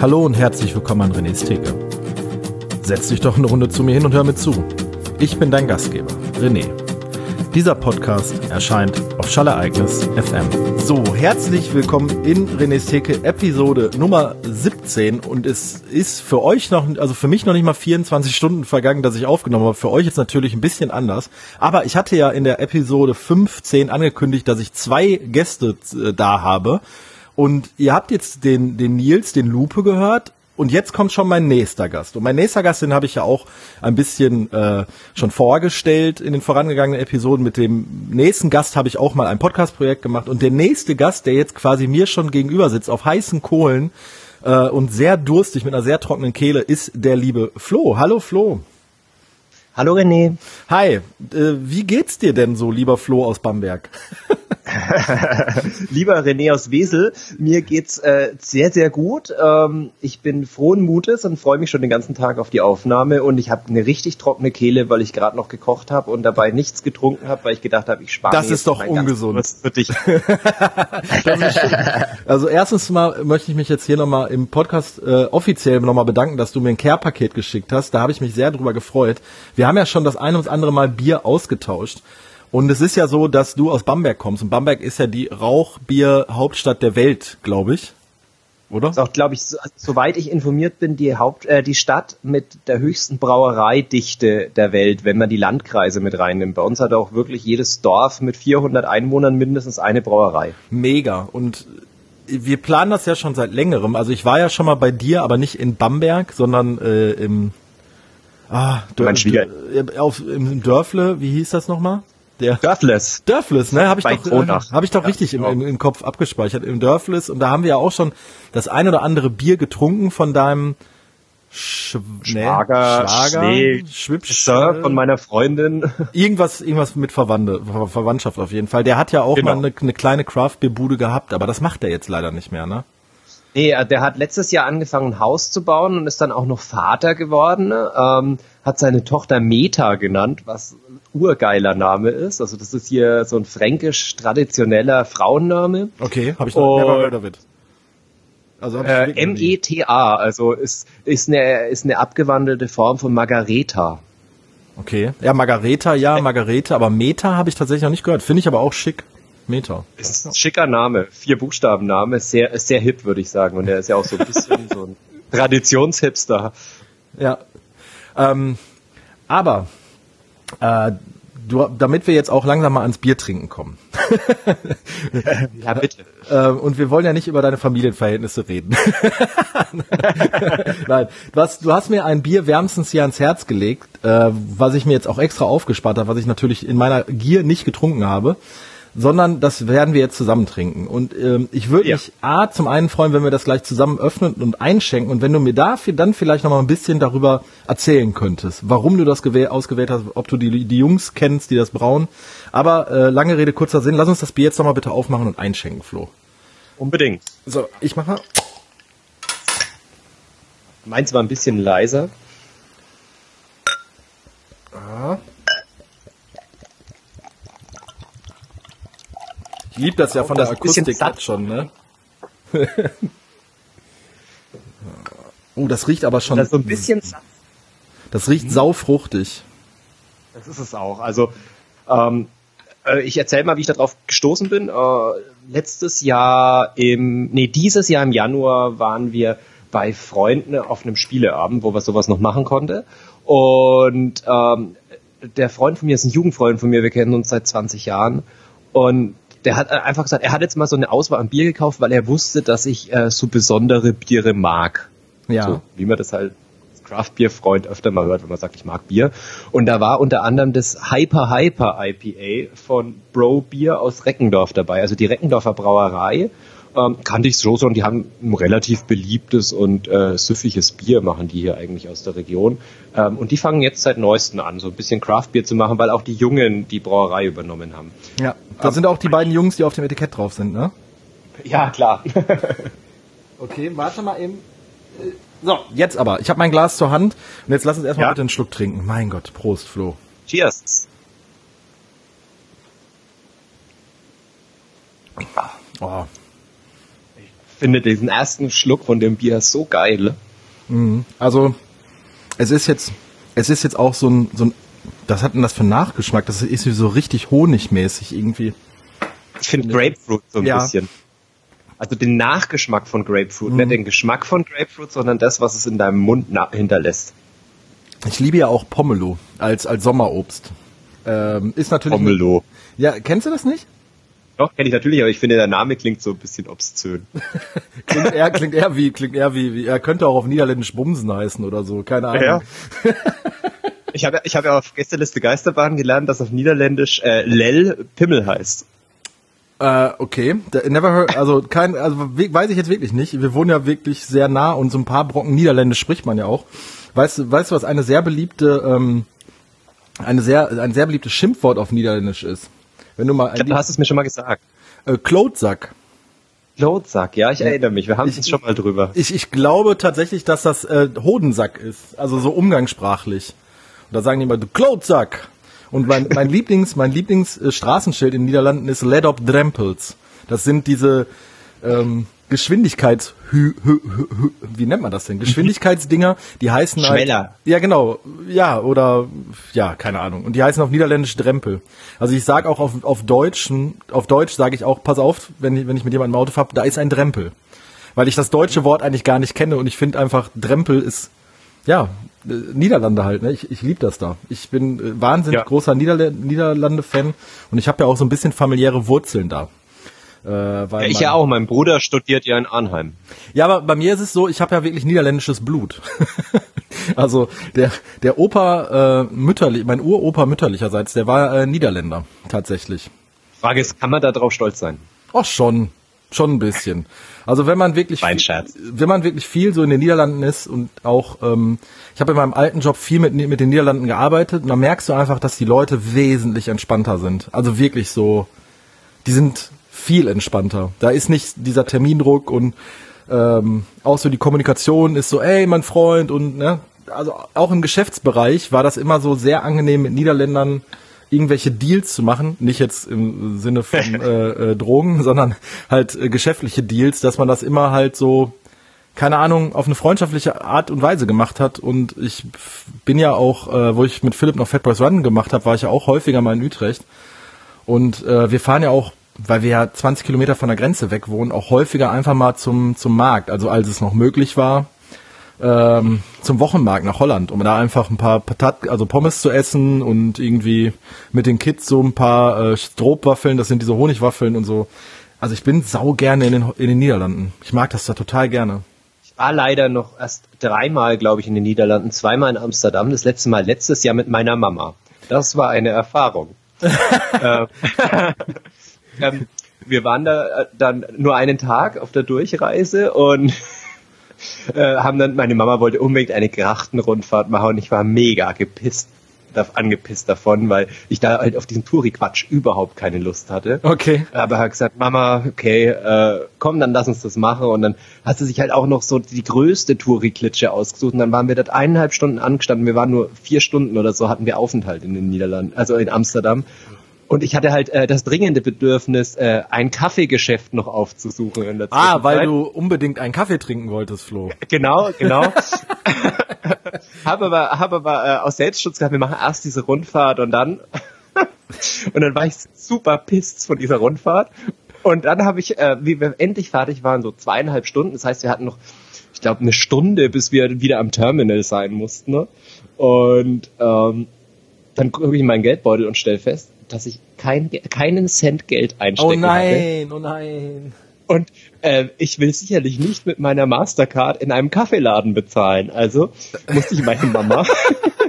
Hallo und herzlich willkommen an René's Theke. Setz dich doch eine Runde zu mir hin und hör mir zu. Ich bin dein Gastgeber, René. Dieser Podcast erscheint auf Schallereignis FM. So, herzlich willkommen in René's Theke, Episode Nummer 17. Und es ist für euch noch, also für mich noch nicht mal 24 Stunden vergangen, dass ich aufgenommen habe. Für euch jetzt natürlich ein bisschen anders. Aber ich hatte ja in der Episode 15 angekündigt, dass ich zwei Gäste äh, da habe. Und ihr habt jetzt den, den Nils, den Lupe gehört und jetzt kommt schon mein nächster Gast. Und mein nächster Gast, den habe ich ja auch ein bisschen äh, schon vorgestellt in den vorangegangenen Episoden. Mit dem nächsten Gast habe ich auch mal ein Podcast-Projekt gemacht. Und der nächste Gast, der jetzt quasi mir schon gegenüber sitzt, auf heißen Kohlen äh, und sehr durstig mit einer sehr trockenen Kehle, ist der liebe Flo. Hallo Flo. Hallo René. Hi, äh, wie geht's dir denn so, lieber Flo aus Bamberg? Lieber René aus Wesel, mir geht's äh, sehr, sehr gut. Ähm, ich bin frohen Mutes und freue mich schon den ganzen Tag auf die Aufnahme und ich habe eine richtig trockene Kehle, weil ich gerade noch gekocht habe und dabei nichts getrunken habe, weil ich gedacht habe, ich spare Das ist doch ungesund. Für dich. also erstens mal möchte ich mich jetzt hier nochmal im Podcast äh, offiziell nochmal bedanken, dass du mir ein Care-Paket geschickt hast. Da habe ich mich sehr drüber gefreut. Wir haben ja schon das ein und andere Mal Bier ausgetauscht. Und es ist ja so, dass du aus Bamberg kommst. Und Bamberg ist ja die Rauchbier-Hauptstadt der Welt, glaube ich. Oder? Das ist auch, glaube ich, so, also, soweit ich informiert bin, die Haupt, äh, die Stadt mit der höchsten Brauereidichte der Welt, wenn man die Landkreise mit reinnimmt. Bei uns hat auch wirklich jedes Dorf mit 400 Einwohnern mindestens eine Brauerei. Mega. Und wir planen das ja schon seit längerem. Also ich war ja schon mal bei dir, aber nicht in Bamberg, sondern äh, im Ah, Schwieger. Auf, im Dörfle, wie hieß das nochmal? Der Dörfles. Dörfles, ne? Habe ich, doch, äh, hab ich doch ja, richtig im, im, im, Kopf abgespeichert. Im Dörfles. Und da haben wir ja auch schon das ein oder andere Bier getrunken von deinem Sch Schwager, Schwager Schnee, von meiner Freundin. Irgendwas, irgendwas mit Verwandte, Verwandtschaft auf jeden Fall. Der hat ja auch genau. mal eine, eine kleine Craft-Bier-Bude gehabt, aber das macht er jetzt leider nicht mehr, ne? Nee, äh, der hat letztes Jahr angefangen, ein Haus zu bauen und ist dann auch noch Vater geworden. Ähm, hat seine Tochter Meta genannt, was urgeiler Name ist. Also das ist hier so ein fränkisch traditioneller Frauenname. Okay, habe ich noch never heard of it. Also äh, M-E-T-A, also ist, ist, eine, ist eine abgewandelte Form von Margareta. Okay, ja, Margareta, ja, Margareta, aber Meta habe ich tatsächlich noch nicht gehört. Finde ich aber auch schick. Meta. Ist ein schicker Name, vier Buchstaben Name, sehr, sehr hip, würde ich sagen. Und er ist ja auch so ein bisschen so ein Traditionshipster. Ja. Ähm, aber äh, du, damit wir jetzt auch langsam mal ans Bier trinken kommen. ja, bitte. Äh, und wir wollen ja nicht über deine Familienverhältnisse reden. Nein, du hast, du hast mir ein Bier wärmstens hier ans Herz gelegt, äh, was ich mir jetzt auch extra aufgespart habe, was ich natürlich in meiner Gier nicht getrunken habe sondern das werden wir jetzt zusammen trinken. Und ähm, ich würde ja. mich A zum einen freuen, wenn wir das gleich zusammen öffnen und einschenken und wenn du mir dafür dann vielleicht noch mal ein bisschen darüber erzählen könntest, warum du das ausgewählt hast, ob du die, die Jungs kennst, die das brauen. Aber äh, lange Rede, kurzer Sinn, lass uns das Bier jetzt noch mal bitte aufmachen und einschenken, Flo. Unbedingt. So, ich mach mal. Meins war ein bisschen leiser. Ah. Liebe das ja von der Akustik jetzt schon, ne? oh, das riecht aber schon. Das so ein bisschen satt. Das riecht mhm. saufruchtig. Das ist es auch. Also, ähm, äh, ich erzähle mal, wie ich darauf gestoßen bin. Äh, letztes Jahr im, nee, dieses Jahr im Januar waren wir bei Freunden auf einem Spieleabend, wo wir sowas noch machen konnte. Und ähm, der Freund von mir ist ein Jugendfreund von mir, wir kennen uns seit 20 Jahren. Und der hat einfach gesagt, er hat jetzt mal so eine Auswahl an Bier gekauft, weil er wusste, dass ich äh, so besondere Biere mag. Ja. So, wie man das halt als Craft-Bier-Freund öfter mal hört, wenn man sagt, ich mag Bier. Und da war unter anderem das Hyper Hyper IPA von Bro Bier aus Reckendorf dabei, also die Reckendorfer Brauerei ähm, kannte ich so und die haben ein relativ beliebtes und äh, süffiges Bier, machen die hier eigentlich aus der Region. Ähm, und die fangen jetzt seit neuestem an, so ein bisschen Craft-Bier zu machen, weil auch die Jungen die Brauerei übernommen haben. Ja, da ähm, sind auch die beiden Jungs, die auf dem Etikett drauf sind, ne? Ja, klar. okay, warte mal eben. Äh, so, jetzt aber. Ich habe mein Glas zur Hand und jetzt lass uns erstmal ja? bitte einen Schluck trinken. Mein Gott, Prost, Flo. Cheers. Oh, finde diesen ersten Schluck von dem Bier so geil. Mhm. Also, es ist jetzt, es ist jetzt auch so ein, so ein, was hat denn das für Nachgeschmack? Das ist so richtig honigmäßig irgendwie. Ich finde Grapefruit so ein ja. bisschen. Also den Nachgeschmack von Grapefruit, mhm. nicht den Geschmack von Grapefruit, sondern das, was es in deinem Mund hinterlässt. Ich liebe ja auch Pomelo als, als Sommerobst. Ähm, ist natürlich. Pomelo. Ja, kennst du das nicht? Doch, kenne ich natürlich, aber ich finde, der Name klingt so ein bisschen obszön. klingt eher, klingt eher wie, klingt eher wie, wie, er könnte auch auf Niederländisch Bumsen heißen oder so, keine Ahnung. Ja. ich habe ich hab ja auf Gästeliste Geisterbahn gelernt, dass auf Niederländisch äh, Lel Pimmel heißt. Äh, okay, never heard, also kein, also weiß ich jetzt wirklich nicht. Wir wohnen ja wirklich sehr nah und so ein paar Brocken Niederländisch spricht man ja auch. Weißt du, weißt du, was eine sehr beliebte, ähm, eine sehr, ein sehr beliebtes Schimpfwort auf Niederländisch ist? Wenn du mal, ich glaub, du hast es mir schon mal gesagt. Äh, Klotsack. Klotsack, ja, ich erinnere mich. Wir haben es schon mal drüber. Ich, ich glaube tatsächlich, dass das äh, Hodensack ist, also so umgangssprachlich. Und da sagen die immer, du Klotsack. Und mein, mein Lieblings, mein Lieblingsstraßenschild in den Niederlanden ist Led Up Drempels. Das sind diese ähm, Geschwindigkeits hü, hü, hü, wie nennt man das denn? Geschwindigkeitsdinger, die heißen halt, Schweller. Ja, genau. Ja, oder ja, keine Ahnung. Und die heißen auf Niederländisch Drempel. Also ich sage auch auf, auf Deutschen, auf Deutsch sage ich auch, pass auf, wenn ich, wenn ich mit jemandem im Auto fahre, da ist ein Drempel. Weil ich das deutsche Wort eigentlich gar nicht kenne und ich finde einfach, Drempel ist ja, äh, Niederlande halt, ne? Ich, ich liebe das da. Ich bin äh, wahnsinnig ja. großer Niederl Niederlande-Fan und ich habe ja auch so ein bisschen familiäre Wurzeln da. Äh, weil ja, ich ja auch, mein Bruder studiert ja in Arnheim. Ja, aber bei mir ist es so, ich habe ja wirklich niederländisches Blut. also der der Opa äh, mütterlich, mein Uropa mütterlicherseits, der war äh, Niederländer tatsächlich. Frage ist, kann man da drauf stolz sein? Ach schon, schon ein bisschen. Also wenn man wirklich, viel, Scherz. wenn man wirklich viel so in den Niederlanden ist und auch, ähm, ich habe in meinem alten Job viel mit, mit den Niederlanden gearbeitet und da merkst du einfach, dass die Leute wesentlich entspannter sind. Also wirklich so, die sind viel entspannter. Da ist nicht dieser Termindruck und ähm, auch so die Kommunikation ist so, ey, mein Freund und ne, also auch im Geschäftsbereich war das immer so sehr angenehm mit Niederländern irgendwelche Deals zu machen, nicht jetzt im Sinne von äh, äh, Drogen, sondern halt äh, geschäftliche Deals, dass man das immer halt so keine Ahnung, auf eine freundschaftliche Art und Weise gemacht hat. Und ich bin ja auch, äh, wo ich mit Philipp noch Fat Boys Run gemacht habe, war ich ja auch häufiger mal in Utrecht. Und äh, wir fahren ja auch, weil wir ja 20 Kilometer von der Grenze weg wohnen, auch häufiger einfach mal zum, zum Markt. Also als es noch möglich war, ähm, zum Wochenmarkt nach Holland, um da einfach ein paar Patat, also Pommes zu essen und irgendwie mit den Kids so ein paar äh, Stroopwaffeln, das sind diese Honigwaffeln und so. Also ich bin sau gerne in den, in den Niederlanden. Ich mag das da total gerne. Ich war leider noch erst dreimal, glaube ich, in den Niederlanden, zweimal in Amsterdam, das letzte Mal letztes Jahr mit meiner Mama. Das war eine Erfahrung. ähm, ähm, wir waren da äh, dann nur einen Tag auf der Durchreise und äh, haben dann, meine Mama wollte unbedingt eine Grachtenrundfahrt machen und ich war mega gepisst angepisst davon, weil ich da halt auf diesen Touri-Quatsch überhaupt keine Lust hatte. Okay. Aber hat gesagt, Mama, okay, äh, komm, dann lass uns das machen. Und dann hat sie sich halt auch noch so die größte Touri-Klitsche ausgesucht. Und dann waren wir dort eineinhalb Stunden angestanden. Wir waren nur vier Stunden oder so, hatten wir Aufenthalt in den Niederlanden, also in Amsterdam. Und ich hatte halt äh, das dringende Bedürfnis, äh, ein Kaffeegeschäft noch aufzusuchen. In der ah, weil du unbedingt einen Kaffee trinken wolltest, Flo. Genau, genau. habe aber, hab aber äh, aus Selbstschutz gesagt, wir machen erst diese Rundfahrt und dann und dann war ich super pisst von dieser Rundfahrt. Und dann habe ich, äh, wie wir endlich fertig waren, so zweieinhalb Stunden. Das heißt, wir hatten noch, ich glaube, eine Stunde, bis wir wieder am Terminal sein mussten. Ne? Und ähm, dann gucke ich in meinen Geldbeutel und stell fest, dass ich kein, keinen Cent Geld einstecken Oh nein, hatte. oh nein. Und äh, ich will sicherlich nicht mit meiner Mastercard in einem Kaffeeladen bezahlen. Also musste ich meine Mama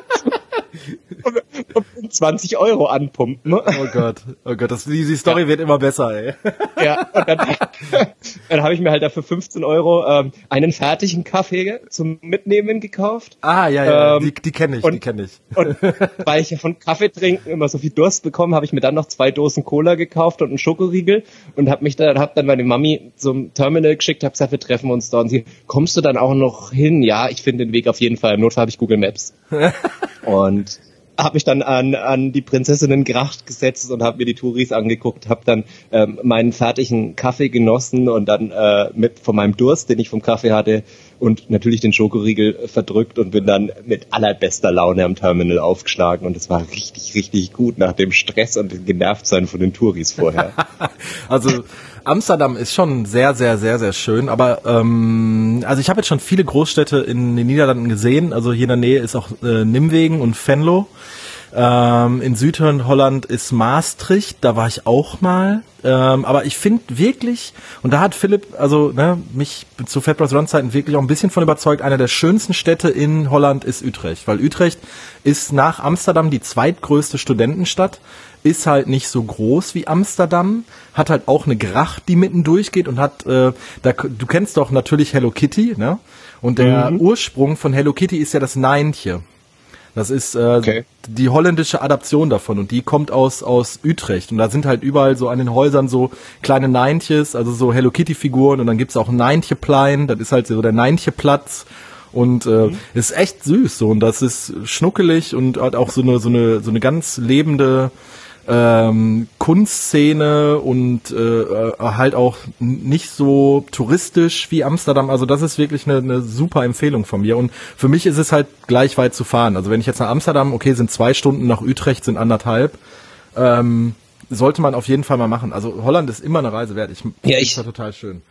20 Euro anpumpen. Oh Gott, oh Gott, das, die, die Story ja. wird immer besser, ey. Ja, und dann, dann habe ich mir halt dafür 15 Euro ähm, einen fertigen Kaffee zum Mitnehmen gekauft. Ah, ja, ja, ähm, die, die kenne ich, und, die kenne ich. Und weil ich ja von Kaffee trinken immer so viel Durst bekommen, habe ich mir dann noch zwei Dosen Cola gekauft und einen Schokoriegel und habe mich dann, hab dann meine Mami zum Terminal geschickt, habe gesagt, wir treffen uns da und sie, kommst du dann auch noch hin? Ja, ich finde den Weg auf jeden Fall. Im Notfall habe ich Google Maps. und habe mich dann an, an die Prinzessinnengracht gesetzt und habe mir die Touris angeguckt, habe dann ähm, meinen fertigen Kaffee genossen und dann äh, mit von meinem Durst, den ich vom Kaffee hatte, und natürlich den Schokoriegel verdrückt und bin dann mit allerbester Laune am Terminal aufgeschlagen und es war richtig, richtig gut nach dem Stress und dem Genervtsein von den Touris vorher. also Amsterdam ist schon sehr, sehr, sehr, sehr schön, aber ähm, also ich habe jetzt schon viele Großstädte in den Niederlanden gesehen, also hier in der Nähe ist auch äh, Nimwegen und Venlo. Ähm, in Südholland ist Maastricht, da war ich auch mal. Ähm, aber ich finde wirklich, und da hat Philipp, also ne, mich zu Fatbros Run Zeiten wirklich auch ein bisschen von überzeugt, einer der schönsten Städte in Holland ist Utrecht, weil Utrecht ist nach Amsterdam die zweitgrößte Studentenstadt, ist halt nicht so groß wie Amsterdam, hat halt auch eine Gracht, die mitten durchgeht und hat, äh, da, du kennst doch natürlich Hello Kitty, ne? Und der mhm. Ursprung von Hello Kitty ist ja das Neintje. Das ist äh, okay. die holländische Adaption davon und die kommt aus aus Utrecht und da sind halt überall so an den Häusern so kleine Neintjes, also so Hello Kitty Figuren und dann gibt's auch Neintje-Plein, das ist halt so der Neintje-Platz und äh, mhm. ist echt süß so und das ist schnuckelig und hat auch so eine so eine so eine ganz lebende ähm, Kunstszene und äh, äh, halt auch nicht so touristisch wie Amsterdam. Also das ist wirklich eine, eine super Empfehlung von mir. Und für mich ist es halt gleich weit zu fahren. Also wenn ich jetzt nach Amsterdam, okay, sind zwei Stunden, nach Utrecht sind anderthalb. Ähm, sollte man auf jeden Fall mal machen. Also Holland ist immer eine Reise wert. Ich, ja, ich, total schön.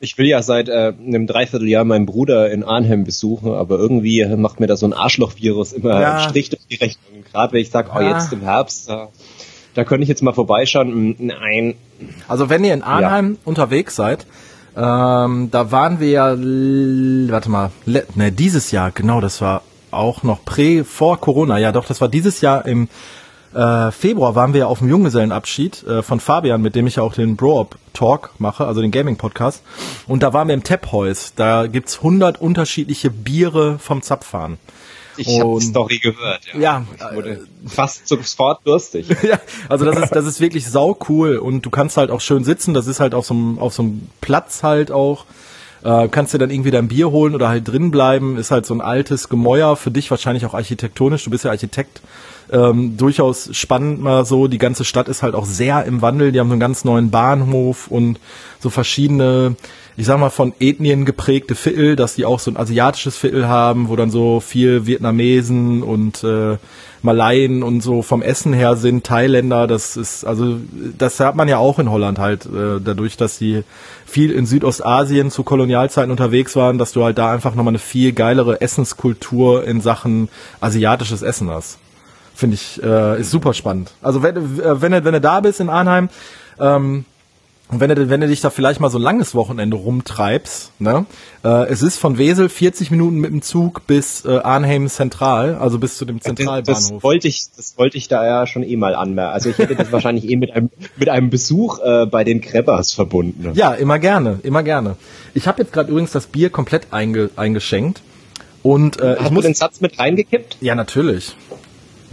Ich will ja seit äh, einem Dreivierteljahr meinen Bruder in Arnhem besuchen, aber irgendwie macht mir da so ein Arschlochvirus immer ja. einen Strich durch die Rechnung. Gerade wenn ich sage, oh, jetzt im Herbst, da, da könnte ich jetzt mal vorbeischauen. Hm, nein. Also wenn ihr in Arnhem ja. unterwegs seid, ähm, da waren wir ja, warte mal, ne, dieses Jahr, genau, das war auch noch prä, vor Corona, ja doch, das war dieses Jahr im äh, Februar waren wir ja auf dem Junggesellenabschied äh, von Fabian, mit dem ich ja auch den Bro-Up Talk mache, also den Gaming-Podcast. Und da waren wir im Tap-Häus. Da gibt's 100 unterschiedliche Biere vom Zapfahren. Ich habe die Story gehört. Ja, ja ich wurde äh, fast sofort durstig. ja, also das ist das ist wirklich sau cool und du kannst halt auch schön sitzen. Das ist halt auf so einem auf so einem Platz halt auch. Äh, kannst dir dann irgendwie dein Bier holen oder halt drin bleiben. Ist halt so ein altes Gemäuer für dich wahrscheinlich auch architektonisch. Du bist ja Architekt ähm, durchaus spannend mal so. Die ganze Stadt ist halt auch sehr im Wandel. Die haben so einen ganz neuen Bahnhof und so verschiedene, ich sag mal, von Ethnien geprägte Viertel, dass die auch so ein asiatisches Viertel haben, wo dann so viel Vietnamesen und äh, Malaien und so vom Essen her sind, Thailänder, das ist, also das hat man ja auch in Holland halt, äh, dadurch, dass sie viel in Südostasien zu Kolonialzeiten unterwegs waren, dass du halt da einfach nochmal eine viel geilere Essenskultur in Sachen asiatisches Essen hast. Finde ich, äh, ist super spannend. Also wenn, äh, wenn, du, wenn du da bist in Arnheim, ähm, und wenn du, wenn du dich da vielleicht mal so ein langes Wochenende rumtreibst, ne? Äh, es ist von Wesel 40 Minuten mit dem Zug bis äh, Arnhem Zentral, also bis zu dem Zentralbahnhof. Das wollte ich, das wollte ich da ja schon eh mal anmerken. Also ich hätte das wahrscheinlich eh mit einem, mit einem Besuch äh, bei den Kreppers verbunden. Ja, immer gerne, immer gerne. Ich habe jetzt gerade übrigens das Bier komplett einge, eingeschenkt. Und äh, Hast ich muss du den Satz mit reingekippt? Ja, natürlich.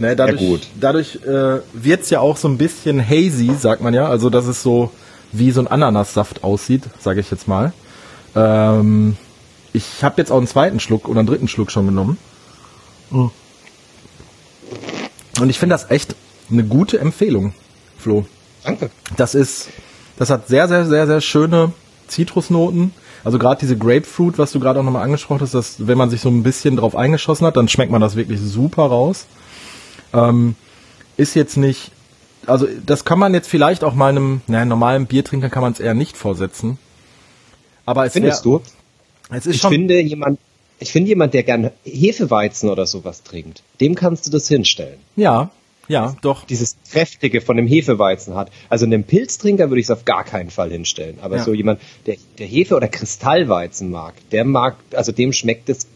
Ne, dadurch ja, dadurch äh, wird's ja auch so ein bisschen hazy, sagt man ja. Also dass es so wie so ein Ananassaft aussieht, sage ich jetzt mal. Ähm, ich habe jetzt auch einen zweiten Schluck oder einen dritten Schluck schon genommen. Mhm. Und ich finde das echt eine gute Empfehlung, Flo. Danke. Das ist, das hat sehr, sehr, sehr, sehr schöne Zitrusnoten. Also gerade diese Grapefruit, was du gerade auch nochmal angesprochen hast, dass wenn man sich so ein bisschen drauf eingeschossen hat, dann schmeckt man das wirklich super raus. Ähm, ist jetzt nicht, also das kann man jetzt vielleicht auch mal einem naja, normalen Biertrinker kann man es eher nicht vorsetzen. Aber es Findest wär, du? Es ist ich schon, finde jemand, ich finde jemand, der gern Hefeweizen oder sowas trinkt, dem kannst du das hinstellen. Ja, ja, doch. Dieses kräftige von dem Hefeweizen hat. Also einem Pilztrinker würde ich es auf gar keinen Fall hinstellen. Aber ja. so jemand, der, der Hefe oder Kristallweizen mag, der mag, also dem schmeckt es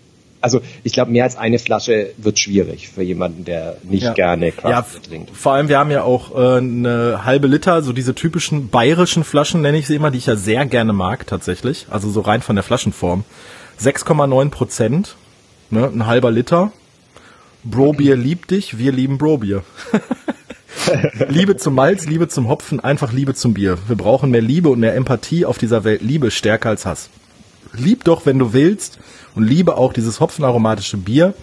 also ich glaube, mehr als eine Flasche wird schwierig für jemanden, der nicht ja. gerne Craft ja, trinkt. Vor allem, wir haben ja auch äh, eine halbe Liter, so diese typischen bayerischen Flaschen nenne ich sie immer, die ich ja sehr gerne mag tatsächlich. Also so rein von der Flaschenform. 6,9 Prozent, ne, ein halber Liter. Brobier liebt dich, wir lieben Brobier. Liebe zum Malz, Liebe zum Hopfen, einfach Liebe zum Bier. Wir brauchen mehr Liebe und mehr Empathie auf dieser Welt. Liebe stärker als Hass. Lieb doch, wenn du willst und liebe auch dieses hopfenaromatische Bier.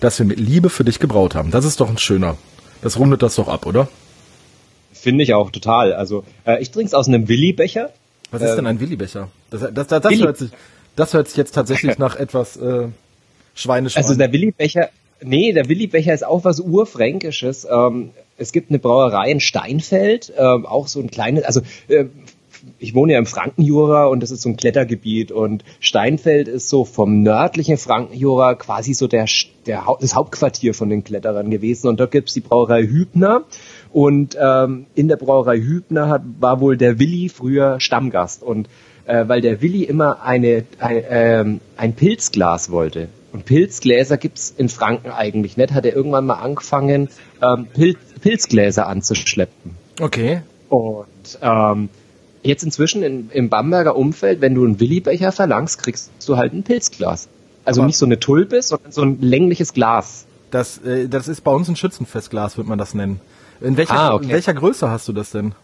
das wir mit Liebe für dich gebraut haben. Das ist doch ein schöner. Das rundet das doch ab, oder? Finde ich auch total. Also äh, ich trinke es aus einem Willi-Becher. Was ist denn ein Willi-Becher? Das, das, das, Willi- hört sich, das hört sich jetzt tatsächlich nach etwas äh, Schweinisch Also an. der Willi-Becher, nee, der Willi-Becher ist auch was Urfränkisches. Ähm, es gibt eine Brauerei in Steinfeld, ähm, auch so ein kleines, also äh, ich wohne ja im Frankenjura und das ist so ein Klettergebiet und Steinfeld ist so vom nördlichen Frankenjura quasi so der, der das Hauptquartier von den Kletterern gewesen und dort gibt's die Brauerei Hübner und ähm, in der Brauerei Hübner hat, war wohl der Willi früher Stammgast und äh, weil der Willi immer eine, ein, ähm, ein Pilzglas wollte. Und Pilzgläser gibt's in Franken eigentlich nicht. Hat er irgendwann mal angefangen, ähm, Pilz, Pilzgläser anzuschleppen. okay. Und ähm, jetzt inzwischen in, im Bamberger Umfeld, wenn du einen Willi-Becher verlangst, kriegst du halt ein Pilzglas. Also Aber- nicht so eine Tulpe, sondern so ein längliches Glas. Das, äh, das ist bei uns ein Schützenfestglas, würde man das nennen. In welcher, Ah, okay. in welcher Größe hast du das denn?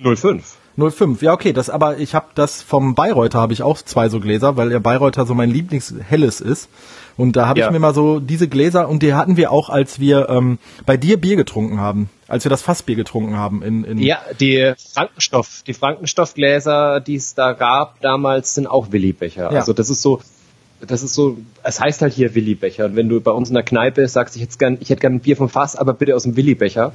05. 05. Ja, okay, das aber ich habe das vom Bayreuther habe ich auch zwei so Gläser, weil der Bayreuther so mein Lieblingshelles ist und da habe Ja. ich mir mal so diese Gläser und die hatten wir auch, als wir ähm, bei dir Bier getrunken haben, als wir das Fassbier getrunken haben in, in Ja, die Frankenstoff, die Frankenstoffgläser, die es da gab damals, sind auch Willi-Becher. Ja. Also das ist so, das ist so, es heißt halt hier Willi-Becher. Und wenn du bei uns in der Kneipe sagst, ich hätte gern, ich hätte gern ein Bier vom Fass, aber bitte aus dem Willi-Becher.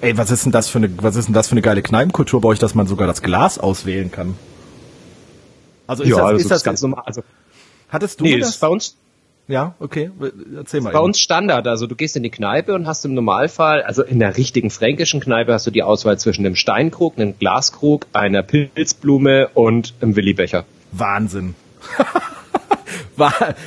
Ey, was ist denn das für eine was ist denn das für eine geile Kneipenkultur bei euch, dass man sogar das Glas auswählen kann? Also ist das, ist das, ganz normal. Also, hattest du nee, das ist bei uns, ja, okay, erzähl mal. bei eben. uns Standard. Also du gehst in die Kneipe und hast im Normalfall, also in der richtigen fränkischen Kneipe hast du die Auswahl zwischen einem Steinkrug, einem Glaskrug, einer Pilzblume und einem Willi-Becher. Wahnsinn.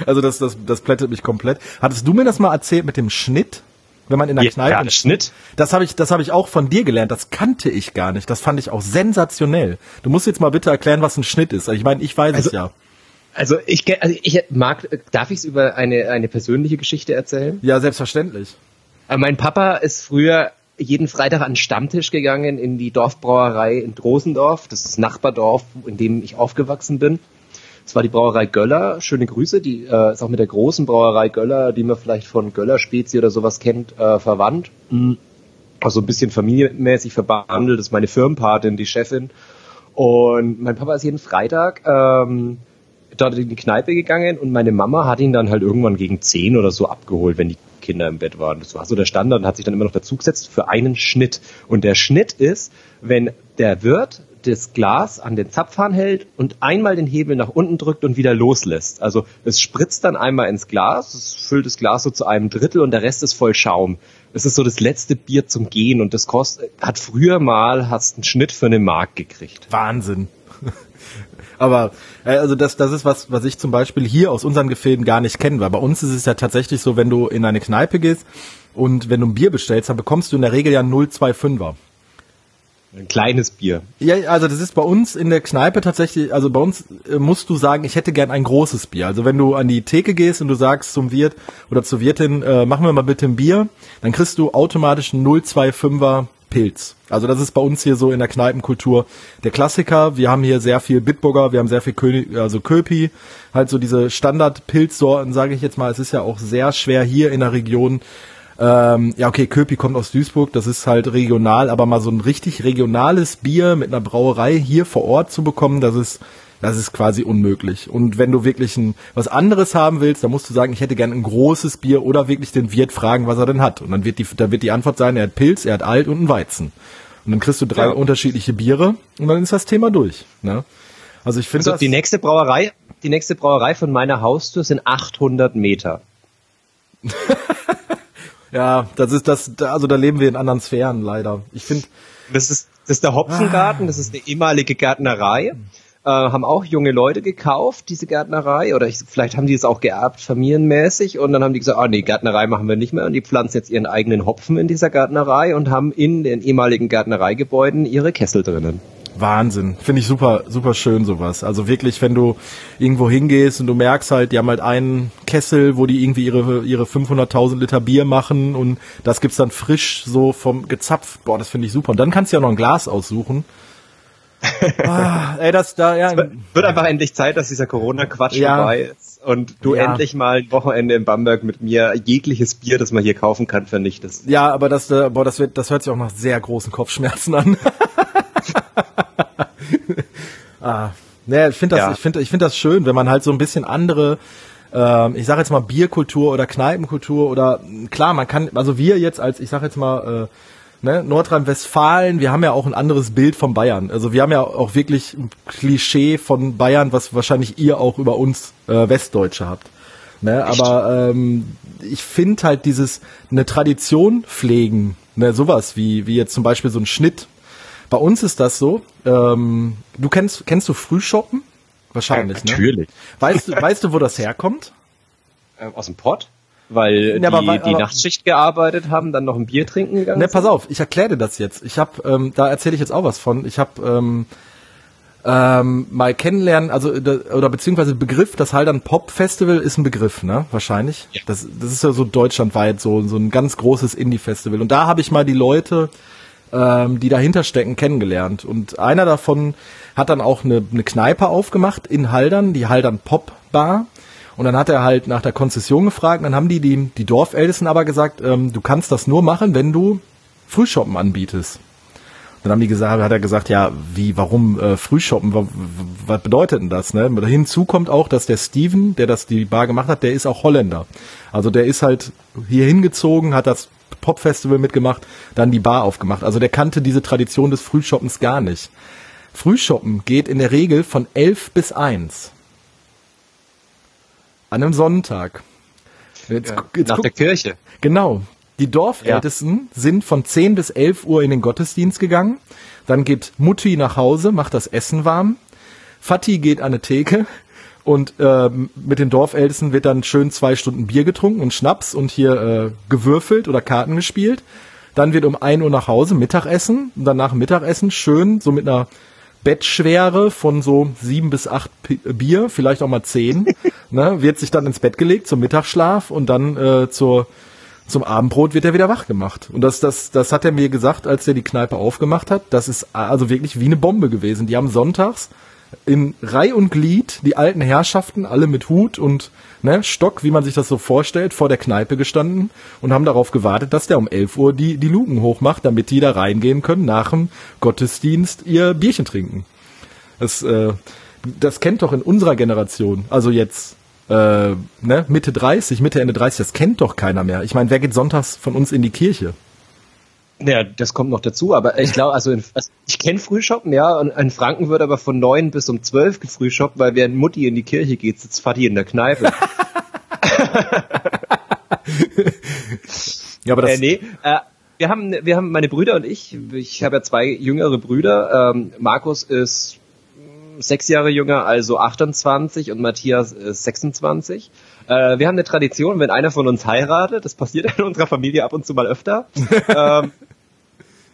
Also das, das, das plättet mich komplett. Hattest du mir das mal erzählt mit dem Schnitt? Wenn man in der Kneipe. Ja, Schnitt. Das habe ich, das habe ich auch von dir gelernt. Das kannte ich gar nicht. Das fand ich auch sensationell. Du musst jetzt mal bitte erklären, was ein Schnitt ist. Ich meine, ich weiß es Also- ja. Also ich, also ich mag, darf ich es über eine, eine persönliche Geschichte erzählen? Ja, selbstverständlich. Äh, Mein Papa ist früher jeden Freitag an den Stammtisch gegangen in die Dorfbrauerei in Drosendorf. Das ist das Nachbardorf, in dem ich aufgewachsen bin. Das war die Brauerei Göller. Schöne Grüße. Die äh, ist auch mit der großen Brauerei Göller, die man vielleicht von Göller Spezi oder sowas kennt, äh, verwandt. Mhm. Also ein bisschen familienmäßig verbandelt. Das ist meine Firmenpatin, die Chefin. Und mein Papa ist jeden Freitag ähm, dort in die Kneipe gegangen und meine Mama hat ihn dann halt irgendwann gegen 10 oder so abgeholt, wenn die Kinder im Bett waren. Das war so der Standard und hat sich dann immer noch dazu gesetzt für einen Schnitt. Und der Schnitt ist, wenn der Wirt das Glas an den Zapfhahn hält und einmal den Hebel nach unten drückt und wieder loslässt. Also es spritzt dann einmal ins Glas, es füllt das Glas so zu einem Drittel und der Rest ist voll Schaum. Es ist so das letzte Bier zum Gehen und das kostet, hat früher mal, hast einen Schnitt für eine Mark gekriegt. Wahnsinn. Aber äh, also das, das ist was, was ich zum Beispiel hier aus unseren Gefilden gar nicht kenne, weil bei uns ist es ja tatsächlich so, wenn du in eine Kneipe gehst und wenn du ein Bier bestellst, dann bekommst du in der Regel ja 025er. Ein kleines Bier. Ja, also das ist bei uns in der Kneipe tatsächlich, also bei uns äh, musst du sagen, ich hätte gern ein großes Bier. Also wenn du an die Theke gehst und du sagst zum Wirt oder zur Wirtin, äh, machen wir mal bitte ein Bier, dann kriegst du automatisch einen 025er Pilz. Also das ist bei uns hier so in der Kneipenkultur der Klassiker. Wir haben hier sehr viel Bitburger, wir haben sehr viel König, also Köpi, halt so diese Standard-Pilzsorten, sage ich jetzt mal. Es ist ja auch sehr schwer hier in der Region ähm, ja, okay, Köpi kommt aus Duisburg, das ist halt regional, aber mal so ein richtig regionales Bier mit einer Brauerei hier vor Ort zu bekommen, das ist, das ist quasi unmöglich. Und wenn du wirklich ein, was anderes haben willst, dann musst du sagen, ich hätte gerne ein großes Bier oder wirklich den Wirt fragen, was er denn hat. Und dann wird die, dann wird die Antwort sein, er hat Pilz, er hat Alt und einen Weizen. Und dann kriegst du drei Ja. unterschiedliche Biere und dann ist das Thema durch. Ne? Also ich finde Also die nächste Brauerei, die nächste Brauerei von meiner Haustür sind 800 Meter. ja, das ist das, da- also da leben wir in anderen Sphären leider. Ich finde, Das ist, das ist der Hopfengarten, das ist eine ehemalige Gärtnerei. Äh, haben auch junge Leute gekauft, diese Gärtnerei, oder ich, vielleicht haben die es auch geerbt, familienmäßig, und dann haben die gesagt, ah nee, Gärtnerei machen wir nicht mehr, und die pflanzen jetzt ihren eigenen Hopfen in dieser Gärtnerei und haben in den ehemaligen Gärtnereigebäuden ihre Kessel drinnen. Wahnsinn. Finde ich super, super schön sowas. Also wirklich, wenn du irgendwo hingehst und du merkst halt, die haben halt einen Kessel, wo die irgendwie ihre, ihre 500.000 Liter Bier machen und das gibt's dann frisch so vom gezapft. Boah, das finde ich super. Und dann kannst du ja noch ein Glas aussuchen. ah, ey, das da, ja. Es wird einfach endlich Zeit, dass dieser Corona-Quatsch ja. vorbei ist und du ja. endlich mal ein Wochenende in Bamberg mit mir jegliches Bier, das man hier kaufen kann, vernichtest. Ja, aber das, äh, boah, das wird, das hört sich auch nach sehr großen Kopfschmerzen an. ah, ne, ich finde das, ja. ich finde, ich finde das schön, wenn man halt so ein bisschen andere ähm, ich sage jetzt mal Bierkultur oder Kneipenkultur oder klar, man kann, also wir jetzt als, ich sage jetzt mal, äh, ne, Nordrhein-Westfalen, wir haben ja auch ein anderes Bild von Bayern. Also wir haben ja auch wirklich ein Klischee von Bayern, was wahrscheinlich ihr auch über uns äh, Westdeutsche habt. Ne, aber ähm, ich finde halt dieses eine Tradition pflegen, ne, sowas wie wie jetzt zum Beispiel so ein Schnitt. Bei uns ist das so. Ähm, du kennst kennst du Frühshoppen? Wahrscheinlich, ja, natürlich. Ne? Weißt du, weißt du, wo das herkommt? Äh, aus dem Pott? Weil ja, die, aber, die Nachtschicht gearbeitet haben, dann noch ein Bier trinken gegangen Ne, pass auf, ich erkläre dir das jetzt. Ich habe, ähm, da erzähle ich jetzt auch was von. Ich habe ähm, ähm, mal kennenlernen, also oder beziehungsweise Begriff, das Haldern Pop Festival ist ein Begriff, ne? Wahrscheinlich. Ja. Das, das ist ja so deutschlandweit so so ein ganz großes Indie Festival. Und da habe ich mal die Leute ähm, die dahinter stecken, kennengelernt. Und einer davon hat dann auch eine, eine Kneipe aufgemacht in Haldern, die Haldern Pop Bar. Und dann hat er halt nach der Konzession gefragt. Dann haben die die, die Dorfältesten aber gesagt, ähm, du kannst das nur machen, wenn du Frühshoppen anbietest. Dann haben die gesagt, hat er gesagt, ja, wie, warum äh, Frühshoppen? Was, was bedeutet denn das? Ne? Hinzu kommt auch, dass der Steven, der das die Bar gemacht hat, der ist auch Holländer. Also der ist halt hier hingezogen, hat das Popfestival mitgemacht, dann die Bar aufgemacht. Also der kannte diese Tradition des Frühshoppens gar nicht. Frühshoppen geht in der Regel von elf bis eins. An einem Sonntag. Jetzt, jetzt Nach guck, der Kirche. Genau. Die Dorfältesten ja. sind von 10 bis 11 Uhr in den Gottesdienst gegangen. Dann geht Mutti nach Hause, macht das Essen warm. Fatti geht an eine Theke, und äh, mit den Dorfältesten wird dann schön zwei Stunden Bier getrunken und Schnaps und hier äh, gewürfelt oder Karten gespielt. Dann wird um ein Uhr nach Hause Mittagessen und danach Mittagessen schön so mit einer Bettschwere von so sieben bis acht P Bier, vielleicht auch mal zehn, ne, wird sich dann ins Bett gelegt zum Mittagsschlaf und dann äh, zur zum Abendbrot wird er wieder wach gemacht. Und das, das, das hat er mir gesagt, als er die Kneipe aufgemacht hat. Das ist also wirklich wie eine Bombe gewesen. Die haben sonntags in Reih und Glied die alten Herrschaften, alle mit Hut und ne, Stock, wie man sich das so vorstellt, vor der Kneipe gestanden und haben darauf gewartet, dass der um 11 Uhr die, die Luken hochmacht, damit die da reingehen können, nach dem Gottesdienst ihr Bierchen trinken. Das, äh, das kennt doch in unserer Generation, also jetzt äh, ne, Mitte 30, Mitte, Ende 30, das kennt doch keiner mehr. Ich meine, wer geht sonntags von uns in die Kirche? Ja, das kommt noch dazu, aber ich glaube, also, in, also ich kenne Frühshoppen, ja, und in Franken wird aber von neun bis um zwölf gefrühshoppt, weil während Mutti in die Kirche geht, sitzt Vati in der Kneipe. ja, aber das. Äh, nee, äh, wir haben, wir haben meine Brüder und ich, ich habe ja zwei jüngere Brüder. Ähm, Markus ist sechs Jahre jünger, also 28 und Matthias ist 26. Äh, wir haben eine Tradition, wenn einer von uns heiratet, das passiert in unserer Familie ab und zu mal öfter, ähm,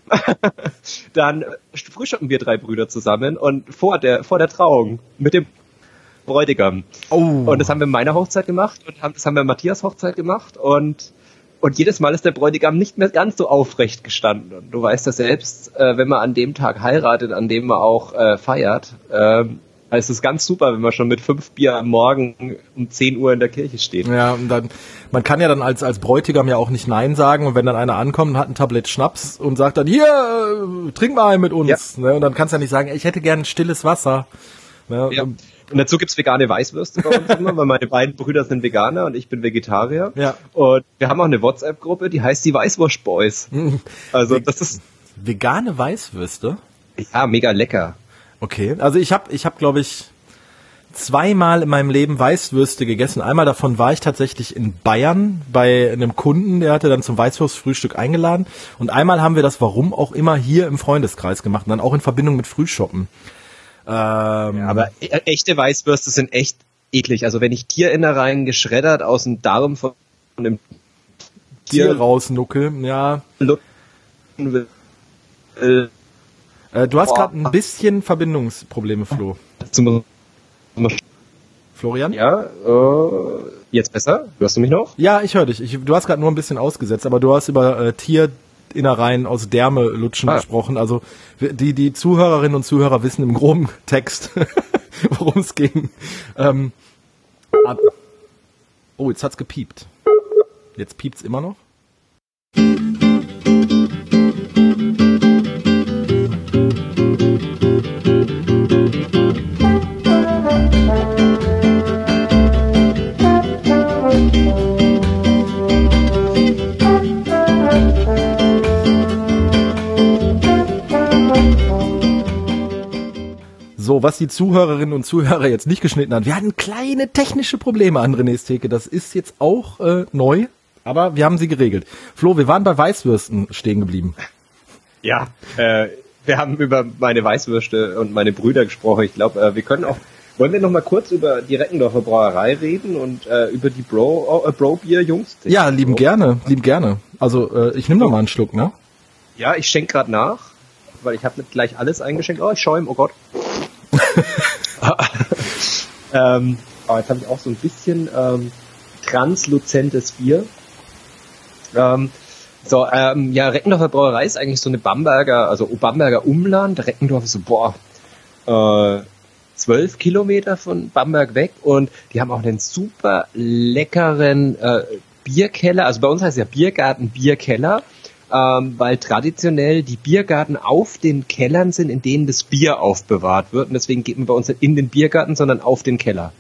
dann frühstücken wir drei Brüder zusammen und vor der, vor der Trauung mit dem Bräutigam. Oh. Und das haben wir in meiner Hochzeit gemacht und haben, das haben wir in Matthias Hochzeit gemacht und und jedes Mal ist der Bräutigam nicht mehr ganz so aufrecht gestanden. Und du weißt ja selbst, äh, wenn man an dem Tag heiratet, an dem man auch äh, feiert, ähm, es ist ganz super, wenn man schon mit fünf Bier am Morgen um 10 Uhr in der Kirche steht. Ja, und dann, man kann ja dann als, als Bräutigam ja auch nicht Nein sagen und wenn dann einer ankommt und hat ein Tablett Schnaps und sagt dann, hier, äh, trink mal einen mit uns. Ja. Ne? Und dann kannst du ja nicht sagen, ich hätte gern stilles Wasser. Ne? Ja. Und, und dazu gibt's vegane Weißwürste bei uns immer, weil meine beiden Brüder sind Veganer und ich bin Vegetarier. Ja. Und wir haben auch eine WhatsApp-Gruppe, die heißt die Weißwurst Boys. Also das ist vegane Weißwürste. Ja, mega lecker. Okay, also ich habe, ich habe, glaube ich, zweimal in meinem Leben Weißwürste gegessen. Einmal davon war ich tatsächlich in Bayern bei einem Kunden, der hatte dann zum Weißwurstfrühstück eingeladen. Und einmal haben wir das, warum auch immer, hier im Freundeskreis gemacht und dann auch in Verbindung mit Frühshoppen. Ähm, ja, aber e echte Weißwürste sind echt eklig. Also wenn ich Tierinnereien geschreddert aus dem Darm von einem Tier, Tier rausnuckel, ja. Will, äh, du hast gerade ein bisschen Verbindungsprobleme, Flo. Florian? Ja, äh, jetzt besser? Hörst du mich noch? Ja, ich höre dich. Ich, du hast gerade nur ein bisschen ausgesetzt, aber du hast über äh, Tier, Innereien aus Därme lutschen ah. gesprochen. Also die, die Zuhörerinnen und Zuhörer wissen im groben Text, worum es ging. Ähm, oh, jetzt hat's gepiept. Jetzt piept's immer noch. Was die Zuhörerinnen und Zuhörer jetzt nicht geschnitten haben, wir hatten kleine technische Probleme an René's Theke. Das ist jetzt auch äh, neu, aber wir haben sie geregelt. Flo, wir waren bei Weißwürsten stehen geblieben. Ja, äh, wir haben über meine Weißwürste und meine Brüder gesprochen. Ich glaube, äh, wir können auch wollen wir noch mal kurz über die Reckendorfer Brauerei reden und äh, über die Bro äh, Bro Bier Jungs? Ja, lieben gerne, lieben gerne. Also äh, ich nehme noch mal einen Schluck, ne? Ja, ich schenke gerade nach, weil ich habe nicht gleich alles eingeschenkt. Oh, ich schäume, oh Gott. ähm, aber jetzt habe ich auch so ein bisschen ähm, transluzentes Bier. Ähm, so, ähm, ja, Reckendorfer Brauerei ist eigentlich so eine Bamberger, also Bamberger Umland. Reckendorf ist so, boah, äh, zwölf Kilometer von Bamberg weg und die haben auch einen super leckeren äh, Bierkeller. Also bei uns heißt es ja Biergarten Bierkeller ähm, weil traditionell die Biergarten auf den Kellern sind, in denen das Bier aufbewahrt wird. Und deswegen geht man bei uns nicht in den Biergarten, sondern auf den Keller.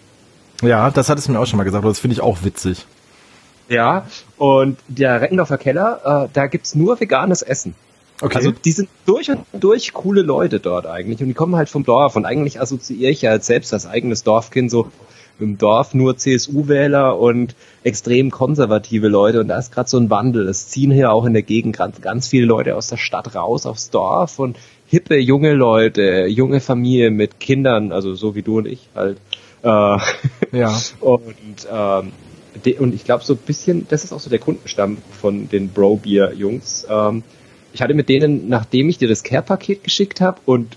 Ja, das hat es mir auch schon mal gesagt, das finde ich auch witzig. Ja, und der Reckendorfer Keller, äh, da gibt's nur veganes Essen. Okay. Also die sind durch und durch coole Leute dort eigentlich und die kommen halt vom Dorf und eigentlich assoziiere ich ja halt selbst als eigenes Dorfkind so im Dorf nur CSU-Wähler und extrem konservative Leute und da ist gerade so ein Wandel. Es ziehen hier auch in der Gegend ganz, ganz viele Leute aus der Stadt raus aufs Dorf und hippe junge Leute, junge Familien mit Kindern, also so wie du und ich halt. Äh, ja. Und ähm, und ich glaube so ein bisschen, das ist auch so der Kundenstamm von den Bro Beer Jungs. Ähm, ich hatte mit denen, nachdem ich dir das Care-Paket geschickt habe und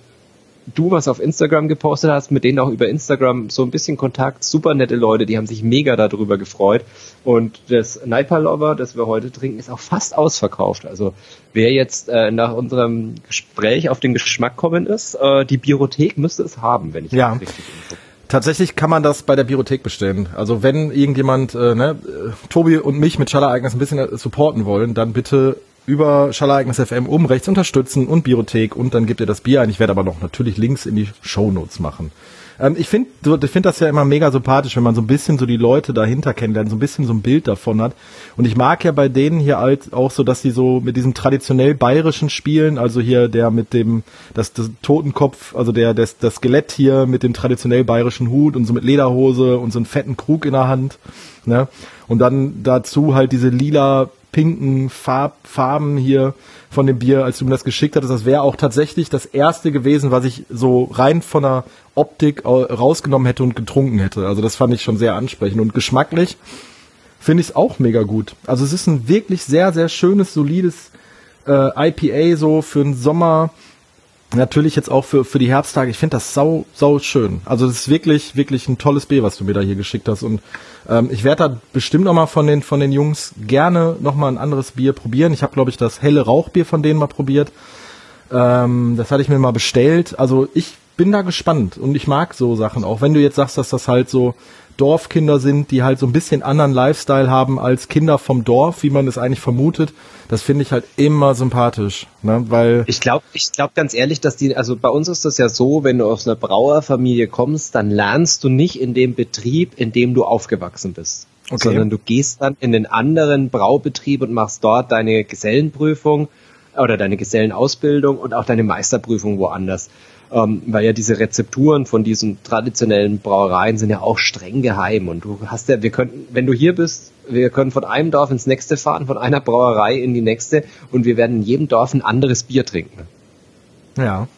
du was auf Instagram gepostet hast, mit denen auch über Instagram so ein bisschen Kontakt, super nette Leute, die haben sich mega darüber gefreut. Und das Naipa Lover, das wir heute trinken, ist auch fast ausverkauft. Also wer jetzt äh, nach unserem Gespräch auf den Geschmack kommen ist, äh, die Biothek müsste es haben, wenn ich ja. das richtig info. Tatsächlich kann man das bei der Biothek bestellen. Also wenn irgendjemand, äh, ne, Tobi und mich mit Schallereignis ein bisschen supporten wollen, dann bitte über Schallereignis FM oben rechts unterstützen und Biothek und dann gebt ihr das Bier ein. Ich werde aber noch natürlich Links in die Show Notes machen. Ähm, ich finde ich finde das ja immer mega sympathisch, wenn man so ein bisschen so die Leute dahinter kennenlernt, so ein bisschen so ein Bild davon hat. Und ich mag ja bei denen hier halt auch so, dass sie so mit diesem traditionell bayerischen spielen, also hier der mit dem, das, das Totenkopf, also der, das, das Skelett hier mit dem traditionell bayerischen Hut und so mit Lederhose und so einen fetten Krug in der Hand. Ne? Und dann dazu halt diese lila pinken Farb, Farben hier von dem Bier, als du mir das geschickt hattest. Das wäre auch tatsächlich das erste gewesen, was ich so rein von der Optik rausgenommen hätte und getrunken hätte. Also das fand ich schon sehr ansprechend. Und geschmacklich finde ich es auch mega gut. Also es ist ein wirklich sehr, sehr schönes, solides äh, IPA so für den Sommer natürlich jetzt auch für, für die Herbsttage, ich finde das sau, sau schön. Also das ist wirklich, wirklich ein tolles Bier, was du mir da hier geschickt hast. Und ähm, ich werde da bestimmt noch mal von den, von den Jungs gerne noch mal ein anderes Bier probieren. Ich habe, glaube ich, das helle Rauchbier von denen mal probiert. Ähm, das hatte ich mir mal bestellt. Also ich bin da gespannt und ich mag so Sachen. Auch wenn du jetzt sagst, dass das halt so Dorfkinder sind, die halt so ein bisschen anderen Lifestyle haben als Kinder vom Dorf, wie man es eigentlich vermutet. Das finde ich halt immer sympathisch, ne? Weil ich glaube, ich glaube ganz ehrlich, dass die, also bei uns ist das ja so, wenn du aus einer Brauerfamilie kommst, dann lernst du nicht in dem Betrieb, in dem du aufgewachsen bist, okay. sondern du gehst dann in den anderen Braubetrieb und machst dort deine Gesellenprüfung oder deine Gesellenausbildung und auch deine Meisterprüfung woanders ähm, weil ja diese Rezepturen von diesen traditionellen Brauereien sind ja auch streng geheim und du hast ja, wir können, wenn du hier bist, wir können von einem Dorf ins nächste fahren, von einer Brauerei in die nächste und wir werden in jedem Dorf ein anderes Bier trinken. Ja.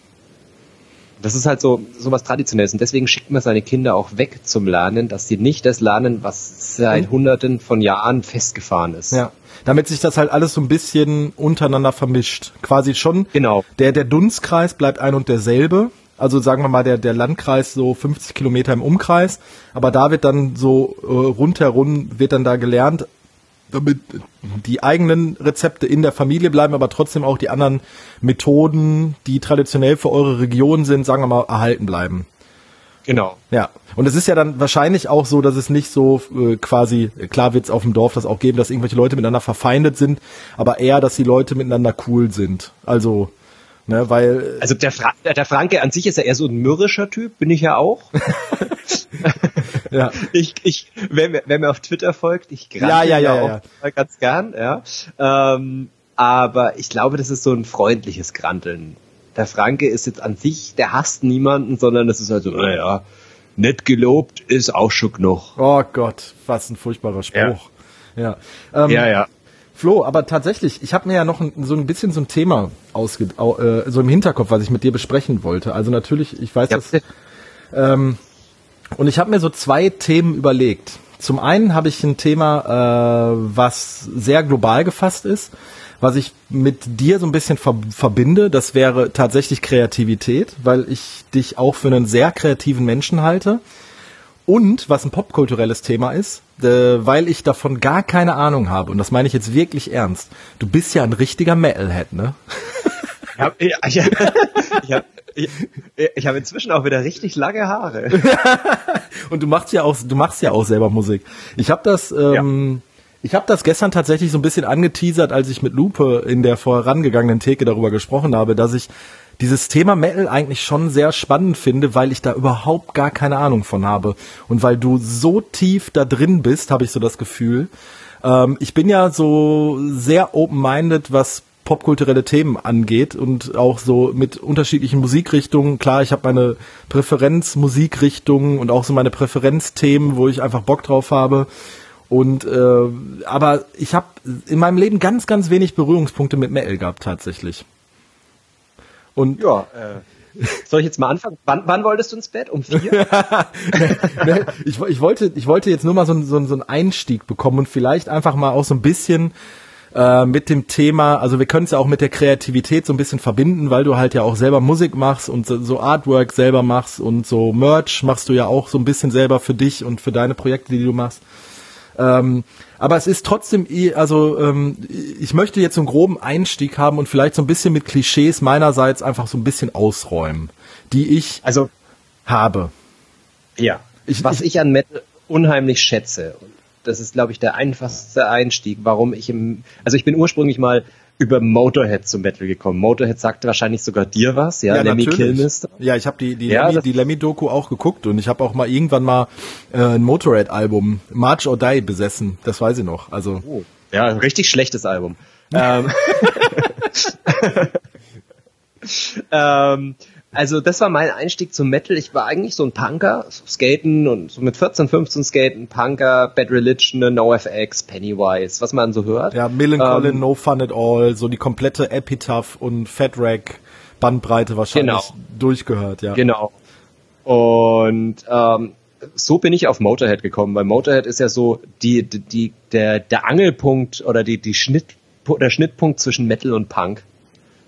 Das ist halt so, so was Traditionelles. Und deswegen schickt man seine Kinder auch weg zum Lernen, dass sie nicht das lernen, was seit hunderten von Jahren festgefahren ist. Ja. Damit sich das halt alles so ein bisschen untereinander vermischt. Quasi schon. Genau. Der, der Dunstkreis bleibt ein und derselbe. Also sagen wir mal, der, der Landkreis so 50 Kilometer im Umkreis. Aber da wird dann so äh, rundherum wird dann da gelernt, damit die eigenen Rezepte in der Familie bleiben, aber trotzdem auch die anderen Methoden, die traditionell für eure Region sind, sagen wir mal, erhalten bleiben. Genau. Ja. Und es ist ja dann wahrscheinlich auch so, dass es nicht so äh, quasi, klar wird es auf dem Dorf das auch geben, dass irgendwelche Leute miteinander verfeindet sind, aber eher, dass die Leute miteinander cool sind. Also, ne, weil. Also der, Fra der Franke an sich ist ja eher so ein mürrischer Typ, bin ich ja auch. ja. Ich, ich, wer, mir, wer mir auf Twitter folgt, ich ja, ja, ja, ja, ja. ganz gern, ja. Ähm, aber ich glaube, das ist so ein freundliches Granteln. Der Franke ist jetzt an sich, der hasst niemanden, sondern das ist halt so, naja, nett gelobt ist auch schon genug. Oh Gott, was ein furchtbarer Spruch. Ja, ja. Ähm, ja, ja. Flo, aber tatsächlich, ich habe mir ja noch ein, so ein bisschen so ein Thema ausge, äh, so im Hinterkopf, was ich mit dir besprechen wollte. Also natürlich, ich weiß, ja, dass ähm, und ich habe mir so zwei Themen überlegt. Zum einen habe ich ein Thema, äh, was sehr global gefasst ist, was ich mit dir so ein bisschen ver verbinde. Das wäre tatsächlich Kreativität, weil ich dich auch für einen sehr kreativen Menschen halte. Und was ein popkulturelles Thema ist, äh, weil ich davon gar keine Ahnung habe, und das meine ich jetzt wirklich ernst. Du bist ja ein richtiger Metalhead, ne? Ja, ja, ja, ja, ich, ich habe inzwischen auch wieder richtig lange Haare. und du machst ja auch, du machst ja auch selber Musik. Ich habe das, ähm, ja. ich habe das gestern tatsächlich so ein bisschen angeteasert, als ich mit Lupe in der vorangegangenen Theke darüber gesprochen habe, dass ich dieses Thema Metal eigentlich schon sehr spannend finde, weil ich da überhaupt gar keine Ahnung von habe. Und weil du so tief da drin bist, habe ich so das Gefühl. Ähm, ich bin ja so sehr open-minded, was popkulturelle Themen angeht und auch so mit unterschiedlichen Musikrichtungen. Klar, ich habe meine Präferenz-Musikrichtungen und auch so meine Präferenzthemen, wo ich einfach Bock drauf habe. Und äh, aber ich habe in meinem Leben ganz, ganz wenig Berührungspunkte mit Metal gehabt tatsächlich. Und ja, äh, soll ich jetzt mal anfangen? Wann, wann wolltest du ins Bett? Um vier? ich, ich, wollte, ich wollte jetzt nur mal so, so, so einen Einstieg bekommen und vielleicht einfach mal auch so ein bisschen äh, mit dem Thema, also wir können es ja auch mit der Kreativität so ein bisschen verbinden, weil du halt ja auch selber Musik machst und so, so Artwork selber machst und so Merch machst du ja auch so ein bisschen selber für dich und für deine Projekte, die du machst. Ähm, aber es ist trotzdem, also ähm, ich möchte jetzt so einen groben Einstieg haben und vielleicht so ein bisschen mit Klischees meinerseits einfach so ein bisschen ausräumen, die ich also habe. Ja. Ich, was ich, ich an Metal unheimlich schätze das ist, glaube ich, der einfachste Einstieg, warum ich im, also ich bin ursprünglich mal über Motorhead zum Metal gekommen. Motorhead sagte wahrscheinlich sogar dir was, ja, ja Lemmy Kilmister. Ja, ich habe die die ja, Lemmy, die Lemmy Doku auch geguckt und ich habe auch mal irgendwann mal äh, ein Motorhead Album March or Die besessen, das weiß ich noch. Also oh, ja, ein richtig schlechtes Album. ähm, ähm, also das war mein Einstieg zum Metal. Ich war eigentlich so ein Punker, so Skaten und so mit 14, 15 Skaten, Punker, Bad Religion, NoFX, Pennywise, was man so hört. Ja, Millencolin, ähm, No Fun at All, so die komplette Epitaph und Fat Rack Bandbreite wahrscheinlich genau. durchgehört, ja. Genau. Und ähm, so bin ich auf Motorhead gekommen, weil Motorhead ist ja so die, die, die der, der Angelpunkt oder die, die Schnitt, der Schnittpunkt zwischen Metal und Punk.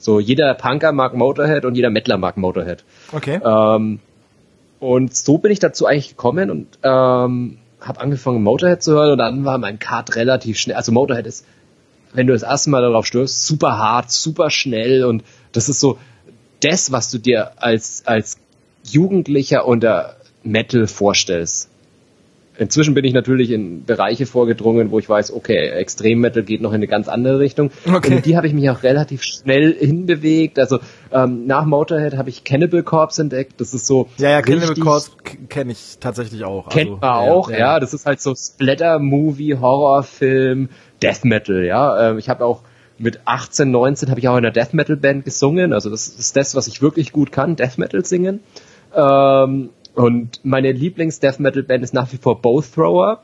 So, jeder Punker mag Motorhead und jeder Mettler mag Motorhead. Okay. Ähm, und so bin ich dazu eigentlich gekommen und ähm, habe angefangen Motorhead zu hören und dann war mein Kart relativ schnell. Also Motorhead ist, wenn du das erste Mal darauf stößt, super hart, super schnell und das ist so das, was du dir als als Jugendlicher unter Metal vorstellst. Inzwischen bin ich natürlich in Bereiche vorgedrungen, wo ich weiß, okay, Extrem-Metal geht noch in eine ganz andere Richtung. Okay. Und die habe ich mich auch relativ schnell hinbewegt. Also ähm, nach Motorhead habe ich Cannibal Corpse entdeckt. Das ist so. Ja, ja, Cannibal Corpse kenne ich tatsächlich auch. Kennt also, man auch, ja, ja, Das ist halt so Splatter-Movie, Horrorfilm, Death Metal, ja. Ähm, ich habe auch mit 18, 19 habe ich auch in einer Death Metal Band gesungen. Also das ist das, was ich wirklich gut kann, Death Metal singen. Ähm, und meine Lieblings-Death Metal Band ist nach wie vor Both Thrower.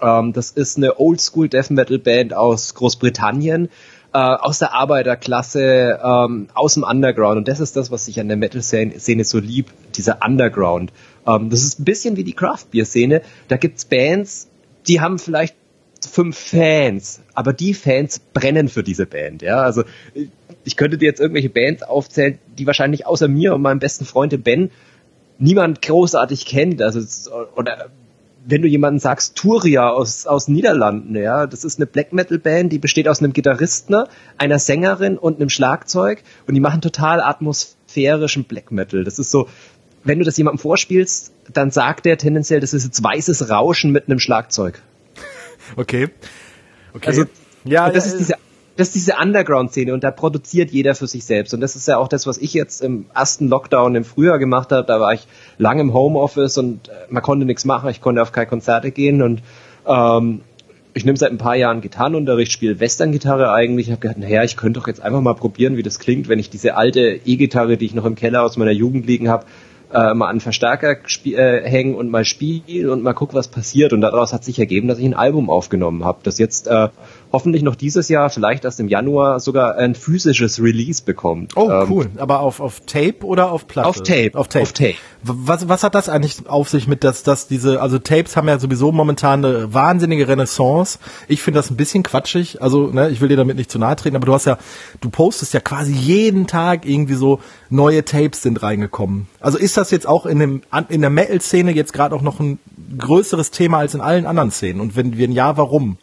Ähm, das ist eine Oldschool Death Metal Band aus Großbritannien, äh, aus der Arbeiterklasse, ähm, aus dem Underground. Und das ist das, was ich an der Metal-Szene so lieb, dieser Underground. Ähm, das ist ein bisschen wie die Craft-Beer-Szene. Da gibt's Bands, die haben vielleicht fünf Fans, aber die Fans brennen für diese Band, ja. Also ich könnte dir jetzt irgendwelche Bands aufzählen, die wahrscheinlich außer mir und meinem besten Freund Ben niemand großartig kennt, also oder wenn du jemanden sagst, Turia aus, aus Niederlanden, ja, das ist eine Black Metal Band, die besteht aus einem Gitarristen, einer Sängerin und einem Schlagzeug und die machen total atmosphärischen Black Metal. Das ist so, wenn du das jemandem vorspielst, dann sagt der tendenziell, das ist jetzt weißes Rauschen mit einem Schlagzeug. Okay. Okay. Also, ja, das ja, ist diese das ist diese Underground-Szene und da produziert jeder für sich selbst. Und das ist ja auch das, was ich jetzt im ersten Lockdown im Frühjahr gemacht habe. Da war ich lang im Homeoffice und äh, man konnte nichts machen. Ich konnte auf keine Konzerte gehen und ähm, ich nehme seit ein paar Jahren Gitarrenunterricht, spiele Western-Gitarre eigentlich. Ich habe gedacht, naja, ich könnte doch jetzt einfach mal probieren, wie das klingt, wenn ich diese alte E-Gitarre, die ich noch im Keller aus meiner Jugend liegen habe, äh, mal an Verstärker äh, hängen und mal spielen und mal gucken, was passiert. Und daraus hat sich ergeben, dass ich ein Album aufgenommen habe, das jetzt äh, hoffentlich noch dieses Jahr, vielleicht erst im Januar, sogar ein physisches Release bekommt. Oh, ähm, cool. Aber auf, auf Tape oder auf Platte? Auf Tape. Auf Tape. Auf Tape. Was, was hat das eigentlich auf sich mit, dass, dass diese, also Tapes haben ja sowieso momentan eine wahnsinnige Renaissance. Ich finde das ein bisschen quatschig. Also, ne, ich will dir damit nicht zu nahe treten, aber du hast ja, du postest ja quasi jeden Tag irgendwie so neue Tapes sind reingekommen. Also ist das jetzt auch in dem, in der Metal-Szene jetzt gerade auch noch ein größeres Thema als in allen anderen Szenen? Und wenn, wenn ja, warum?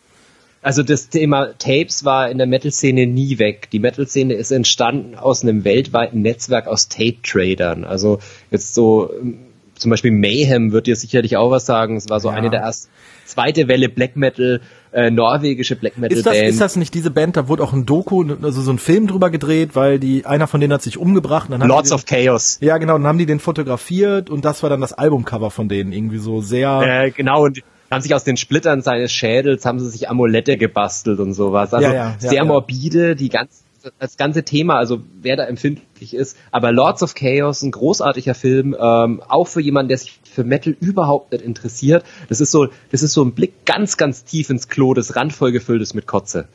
Also das Thema Tapes war in der Metal-Szene nie weg. Die Metal-Szene ist entstanden aus einem weltweiten Netzwerk aus Tape-Tradern. Also jetzt so ähm, zum Beispiel Mayhem wird dir sicherlich auch was sagen. Es war so ja. eine der ersten zweite Welle Black Metal, äh, norwegische Black Metal ist das, Band. Ist das nicht diese Band? Da wurde auch ein Doku, also so ein Film drüber gedreht, weil die einer von denen hat sich umgebracht. Dann Lords den, of Chaos. Ja, genau. Dann haben die den fotografiert und das war dann das Albumcover von denen irgendwie so sehr. Äh, genau und haben sich aus den Splittern seines Schädels, haben sie sich Amulette gebastelt und sowas. Also ja, ja, sehr ja, morbide, die ganze, das ganze Thema, also wer da empfindlich ist. Aber Lords of Chaos, ein großartiger Film, ähm, auch für jemanden, der sich für Metal überhaupt nicht interessiert. Das ist so, das ist so ein Blick ganz, ganz tief ins Klo, das randvoll gefüllt ist mit Kotze.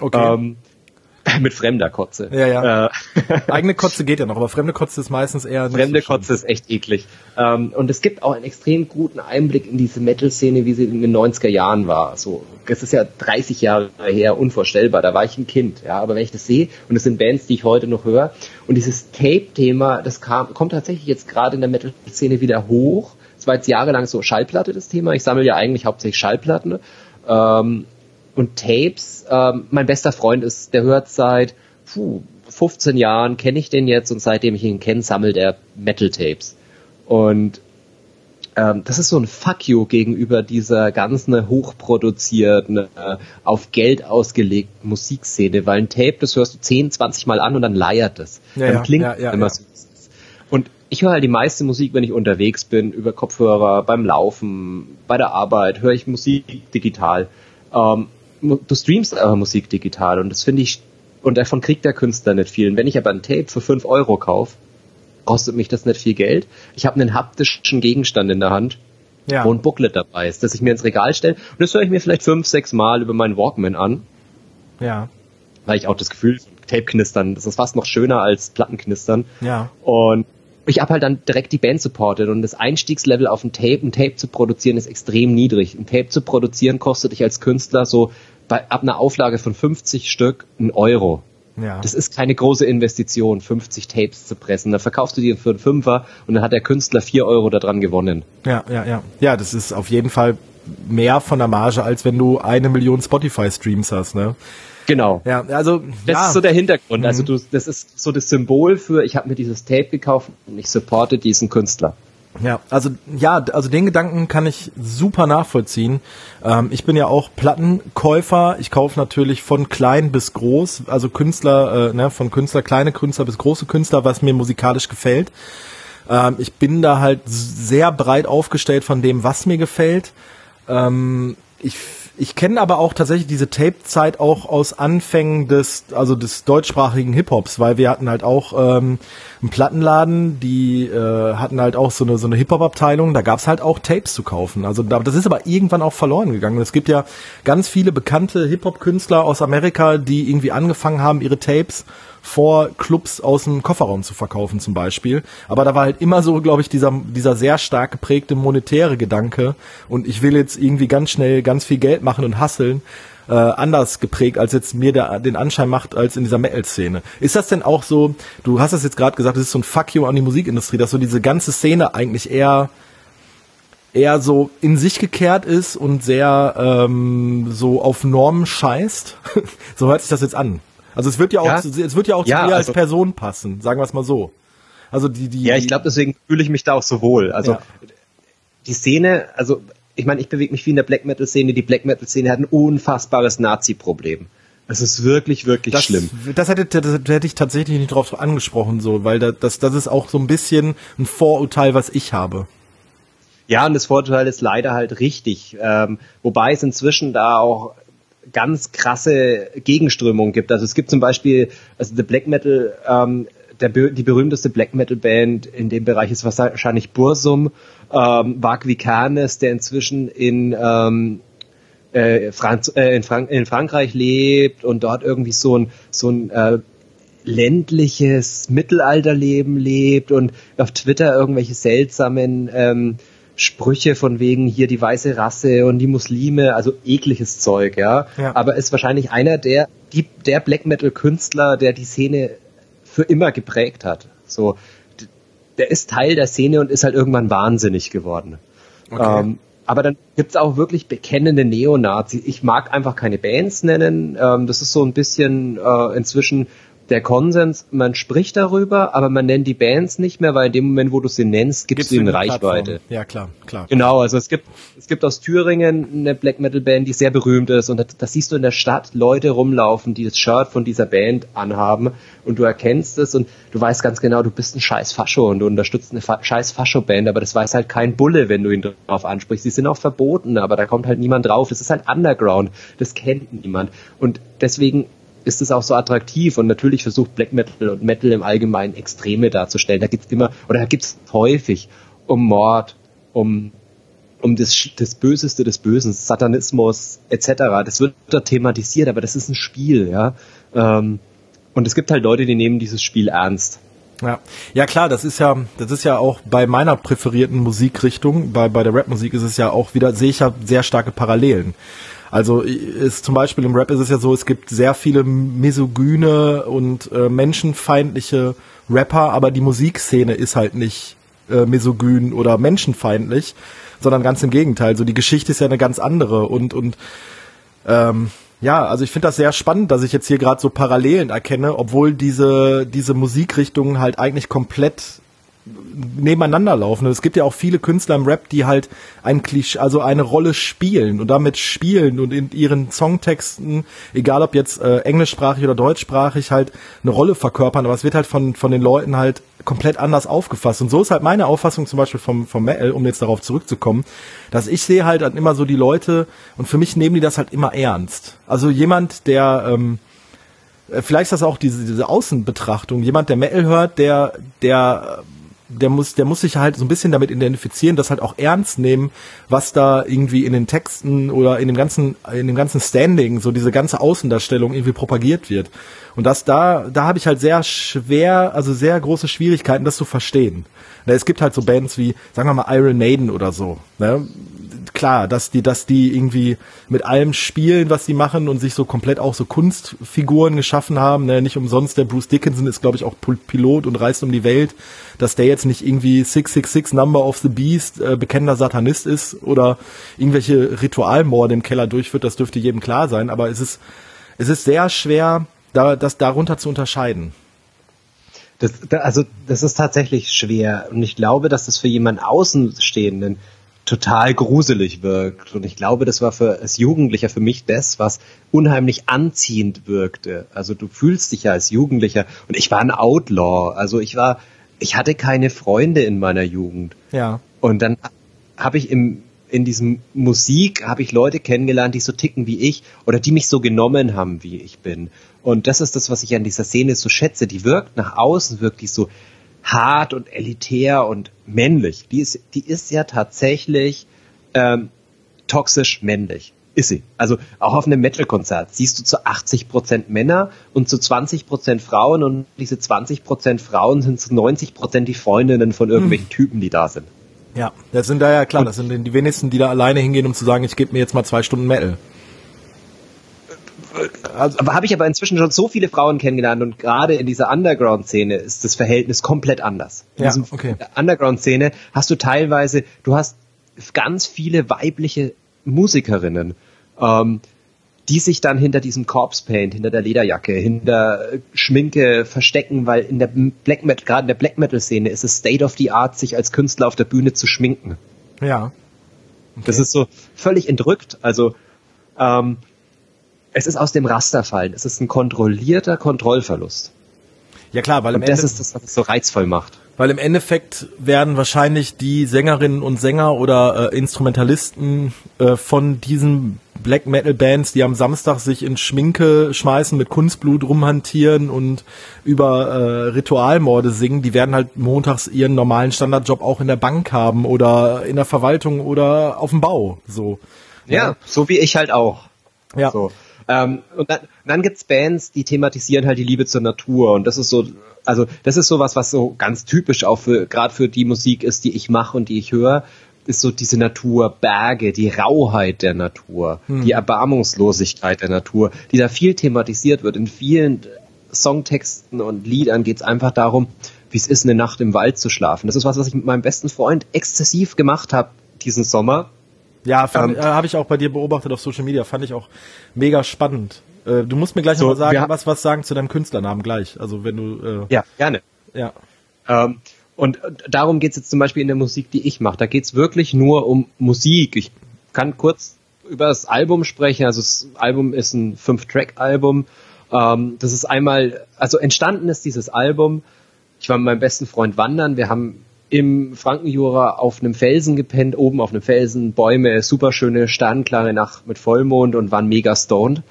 Okay. Ähm, mit fremder Kotze. Ja, ja. Äh, Eigene Kotze geht ja noch, aber fremde Kotze ist meistens eher. Fremde so Kotze ist echt eklig. Ähm, und es gibt auch einen extrem guten Einblick in diese Metal-Szene, wie sie in den 90er Jahren war. So, das ist ja 30 Jahre her, unvorstellbar. Da war ich ein Kind, ja. Aber wenn ich das sehe, und es sind Bands, die ich heute noch höre, und dieses Tape-Thema, das kam, kommt tatsächlich jetzt gerade in der Metal-Szene wieder hoch. Es war jetzt jahrelang so Schallplatte das Thema. Ich sammle ja eigentlich hauptsächlich Schallplatten. Ähm, und Tapes, ähm, mein bester Freund ist, der hört seit puh, 15 Jahren, kenne ich den jetzt und seitdem ich ihn kenne, sammelt er Metal-Tapes. Und ähm, das ist so ein Fuck you gegenüber dieser ganzen hochproduzierten, äh, auf Geld ausgelegten Musikszene, weil ein Tape, das hörst du 10, 20 Mal an und dann leiert es. Ja, dann ja, klingt ja, immer so. Und ich höre halt die meiste Musik, wenn ich unterwegs bin, über Kopfhörer, beim Laufen, bei der Arbeit, höre ich Musik digital. Ähm, du streamst aber Musik digital und das finde ich, und davon kriegt der Künstler nicht viel. Und wenn ich aber ein Tape für 5 Euro kaufe, kostet mich das nicht viel Geld. Ich habe einen haptischen Gegenstand in der Hand, ja. wo ein Booklet dabei ist, das ich mir ins Regal stelle. Und das höre ich mir vielleicht fünf, sechs Mal über meinen Walkman an. Ja. Weil ich auch das Gefühl, Tape-Knistern, das ist fast noch schöner als Plattenknistern. Ja. Und ich habe halt dann direkt die Band supportet und das Einstiegslevel auf ein Tape, ein Tape zu produzieren, ist extrem niedrig. Ein Tape zu produzieren kostet dich als Künstler so bei, ab einer Auflage von 50 Stück ein Euro. Ja. Das ist keine große Investition, 50 Tapes zu pressen. Da verkaufst du die für einen Fünfer und dann hat der Künstler vier Euro daran gewonnen. Ja, ja, ja. Ja, das ist auf jeden Fall mehr von der Marge, als wenn du eine Million Spotify-Streams hast, ne? Genau. Ja, also das ja. ist so der Hintergrund. Also mhm. Also du, das ist so das Symbol für, ich habe mir dieses Tape gekauft und ich supporte diesen Künstler. Ja, also ja, also den Gedanken kann ich super nachvollziehen. Ähm, ich bin ja auch Plattenkäufer. Ich kaufe natürlich von klein bis groß, also Künstler, äh, ne, von Künstler, kleine Künstler bis große Künstler, was mir musikalisch gefällt. Ähm, ich bin da halt sehr breit aufgestellt von dem, was mir gefällt. Ähm, ich ich kenne aber auch tatsächlich diese Tape-Zeit auch aus Anfängen des, also des deutschsprachigen Hip-Hops, weil wir hatten halt auch ähm, einen Plattenladen, die äh, hatten halt auch so eine, so eine Hip-Hop-Abteilung, da gab's halt auch Tapes zu kaufen. Also da, das ist aber irgendwann auch verloren gegangen. Es gibt ja ganz viele bekannte Hip-Hop-Künstler aus Amerika, die irgendwie angefangen haben, ihre Tapes vor Clubs aus dem Kofferraum zu verkaufen zum Beispiel. Aber da war halt immer so, glaube ich, dieser, dieser sehr stark geprägte monetäre Gedanke und ich will jetzt irgendwie ganz schnell ganz viel Geld machen und hasseln. Äh, anders geprägt, als jetzt mir der, den Anschein macht, als in dieser Metal-Szene. Ist das denn auch so, du hast das jetzt gerade gesagt, das ist so ein Fuck you an die Musikindustrie, dass so diese ganze Szene eigentlich eher eher so in sich gekehrt ist und sehr ähm, so auf Normen scheißt. so hört sich das jetzt an. Also es wird ja auch, ja? es wird ja auch ja, zu dir also, als Person passen, sagen wir es mal so. Also die, die. Ja, ich glaube, deswegen fühle ich mich da auch so wohl. Also ja. die Szene, also ich meine, ich bewege mich wie in der Black Metal Szene. Die Black Metal Szene hat ein unfassbares Nazi-Problem. Es ist wirklich, wirklich das, schlimm. Das hätte, das hätte ich tatsächlich nicht drauf angesprochen, so, weil das, das ist auch so ein bisschen ein Vorurteil, was ich habe. Ja, und das Vorurteil ist leider halt richtig. Ähm, wobei es inzwischen da auch ganz krasse Gegenströmungen gibt. Also es gibt zum Beispiel, also The Black Metal, ähm, der, die berühmteste Black Metal Band in dem Bereich ist wahrscheinlich Bursum, ähm, Vak Vicanes, der inzwischen in ähm, äh, Franz, äh, in, Frank in Frankreich lebt und dort irgendwie so ein, so ein äh, ländliches Mittelalterleben lebt und auf Twitter irgendwelche seltsamen ähm, Sprüche von wegen hier die weiße Rasse und die Muslime, also ekliges Zeug, ja. ja. Aber ist wahrscheinlich einer der, die, der Black Metal Künstler, der die Szene für immer geprägt hat. So, der ist Teil der Szene und ist halt irgendwann wahnsinnig geworden. Okay. Ähm, aber dann gibt's auch wirklich bekennende Neonazis. Ich mag einfach keine Bands nennen. Ähm, das ist so ein bisschen äh, inzwischen der Konsens, man spricht darüber, aber man nennt die Bands nicht mehr, weil in dem Moment, wo du sie nennst, gibst, gibst du ihnen Reichweite. Ja, klar, klar. Genau, also es gibt, es gibt aus Thüringen eine Black Metal Band, die sehr berühmt ist und da, siehst du in der Stadt Leute rumlaufen, die das Shirt von dieser Band anhaben und du erkennst es und du weißt ganz genau, du bist ein scheiß Fascho und du unterstützt eine Fa scheiß Fascho-Band, aber das weiß halt kein Bulle, wenn du ihn drauf ansprichst. Die sind auch verboten, aber da kommt halt niemand drauf. Das ist halt Underground. Das kennt niemand. Und deswegen ist es auch so attraktiv und natürlich versucht Black Metal und Metal im Allgemeinen Extreme darzustellen. Da gibt's immer, oder da gibt's häufig um Mord, um um das, das Böseste des Bösen, Satanismus etc. Das wird da thematisiert, aber das ist ein Spiel, ja. Ähm, und es gibt halt Leute, die nehmen dieses Spiel ernst. Ja, ja klar, das ist ja, das ist ja auch bei meiner präferierten Musikrichtung, bei, bei der Rapmusik ist es ja auch wieder, sehe ich ja sehr starke Parallelen. Also ist zum Beispiel im Rap ist es ja so, es gibt sehr viele misogyne und äh, menschenfeindliche Rapper, aber die Musikszene ist halt nicht äh, misogyn oder menschenfeindlich, sondern ganz im Gegenteil. So die Geschichte ist ja eine ganz andere und und ähm, ja, also ich finde das sehr spannend, dass ich jetzt hier gerade so Parallelen erkenne, obwohl diese diese Musikrichtungen halt eigentlich komplett nebeneinander laufen. es gibt ja auch viele Künstler im Rap, die halt ein Klischee, also eine Rolle spielen und damit spielen und in ihren Songtexten, egal ob jetzt äh, englischsprachig oder deutschsprachig, halt eine Rolle verkörpern, aber es wird halt von, von den Leuten halt komplett anders aufgefasst. Und so ist halt meine Auffassung zum Beispiel vom, vom Metal, um jetzt darauf zurückzukommen, dass ich sehe halt immer so die Leute und für mich nehmen die das halt immer ernst. Also jemand, der, ähm, äh, vielleicht ist das auch diese, diese Außenbetrachtung, jemand, der Metal hört, der, der der muss, der muss sich halt so ein bisschen damit identifizieren, das halt auch ernst nehmen, was da irgendwie in den Texten oder in dem ganzen, in dem ganzen Standing, so diese ganze Außendarstellung irgendwie propagiert wird. Und das da, da habe ich halt sehr schwer, also sehr große Schwierigkeiten, das zu verstehen. Es gibt halt so Bands wie, sagen wir mal, Iron Maiden oder so. Ne? Klar, dass die, dass die irgendwie mit allem spielen, was sie machen und sich so komplett auch so Kunstfiguren geschaffen haben. Ne? Nicht umsonst, der Bruce Dickinson ist, glaube ich, auch Pilot und reist um die Welt. Dass der jetzt nicht irgendwie 666 Number of the Beast äh, bekennender Satanist ist oder irgendwelche Ritualmorde im Keller durchführt, das dürfte jedem klar sein. Aber es ist, es ist sehr schwer, da, das darunter zu unterscheiden. Das, also das ist tatsächlich schwer und ich glaube, dass das für jemanden Außenstehenden total gruselig wirkt. Und ich glaube, das war für als Jugendlicher für mich das, was unheimlich anziehend wirkte. Also du fühlst dich ja als Jugendlicher und ich war ein Outlaw. Also ich war, ich hatte keine Freunde in meiner Jugend. Ja. Und dann habe ich im in diesem Musik habe ich Leute kennengelernt, die so ticken wie ich oder die mich so genommen haben, wie ich bin. Und das ist das, was ich an dieser Szene so schätze. Die wirkt nach außen wirklich so hart und elitär und männlich. Die ist, die ist ja tatsächlich ähm, toxisch männlich. Ist sie. Also auch auf einem Metal-Konzert siehst du zu 80 Prozent Männer und zu 20 Prozent Frauen und diese 20 Prozent Frauen sind zu 90 Prozent die Freundinnen von irgendwelchen hm. Typen, die da sind. Ja, das sind da ja klar, das sind die wenigsten, die da alleine hingehen, um zu sagen, ich gebe mir jetzt mal zwei Stunden Metal aber habe ich aber inzwischen schon so viele Frauen kennengelernt und gerade in dieser Underground-Szene ist das Verhältnis komplett anders. In ja, okay. Underground-Szene hast du teilweise, du hast ganz viele weibliche Musikerinnen, ähm, die sich dann hinter diesem Corpse Paint, hinter der Lederjacke, hinter Schminke verstecken, weil in der Black Metal, gerade in der Black Metal Szene ist es State of the Art, sich als Künstler auf der Bühne zu schminken. Ja. Okay. Das ist so völlig entrückt. Also ähm, es ist aus dem Raster fallen. Es ist ein kontrollierter Kontrollverlust. Ja klar, weil und das ist das, was es so reizvoll macht. Weil im Endeffekt werden wahrscheinlich die Sängerinnen und Sänger oder äh, Instrumentalisten äh, von diesen Black Metal Bands, die am Samstag sich in Schminke schmeißen, mit Kunstblut rumhantieren und über äh, Ritualmorde singen, die werden halt montags ihren normalen Standardjob auch in der Bank haben oder in der Verwaltung oder auf dem Bau. So. Ja, ja. so wie ich halt auch. Ja. So. Ähm, und dann, dann gibt's Bands, die thematisieren halt die Liebe zur Natur und das ist so, also das ist sowas, was so ganz typisch auch für gerade für die Musik ist, die ich mache und die ich höre, ist so diese Natur, Berge, die Rauheit der Natur, hm. die Erbarmungslosigkeit der Natur, die da viel thematisiert wird. In vielen Songtexten und Liedern geht's einfach darum, wie es ist, eine Nacht im Wald zu schlafen. Das ist was, was ich mit meinem besten Freund exzessiv gemacht habe diesen Sommer ja, ähm, äh, habe ich auch bei dir beobachtet auf Social Media, fand ich auch mega spannend. Äh, du musst mir gleich so, noch mal sagen, was was sagen zu deinem Künstlernamen gleich. Also wenn du äh, Ja, gerne. Ja. Ähm, und darum geht's jetzt zum Beispiel in der Musik, die ich mache. Da geht's wirklich nur um Musik. Ich kann kurz über das Album sprechen. Also das Album ist ein Fünf-Track-Album. Ähm, das ist einmal, also entstanden ist dieses Album. Ich war mit meinem besten Freund wandern. Wir haben im Frankenjura auf einem Felsen gepennt, oben auf einem Felsen, Bäume, superschöne sternklare Nacht mit Vollmond und waren mega stoned.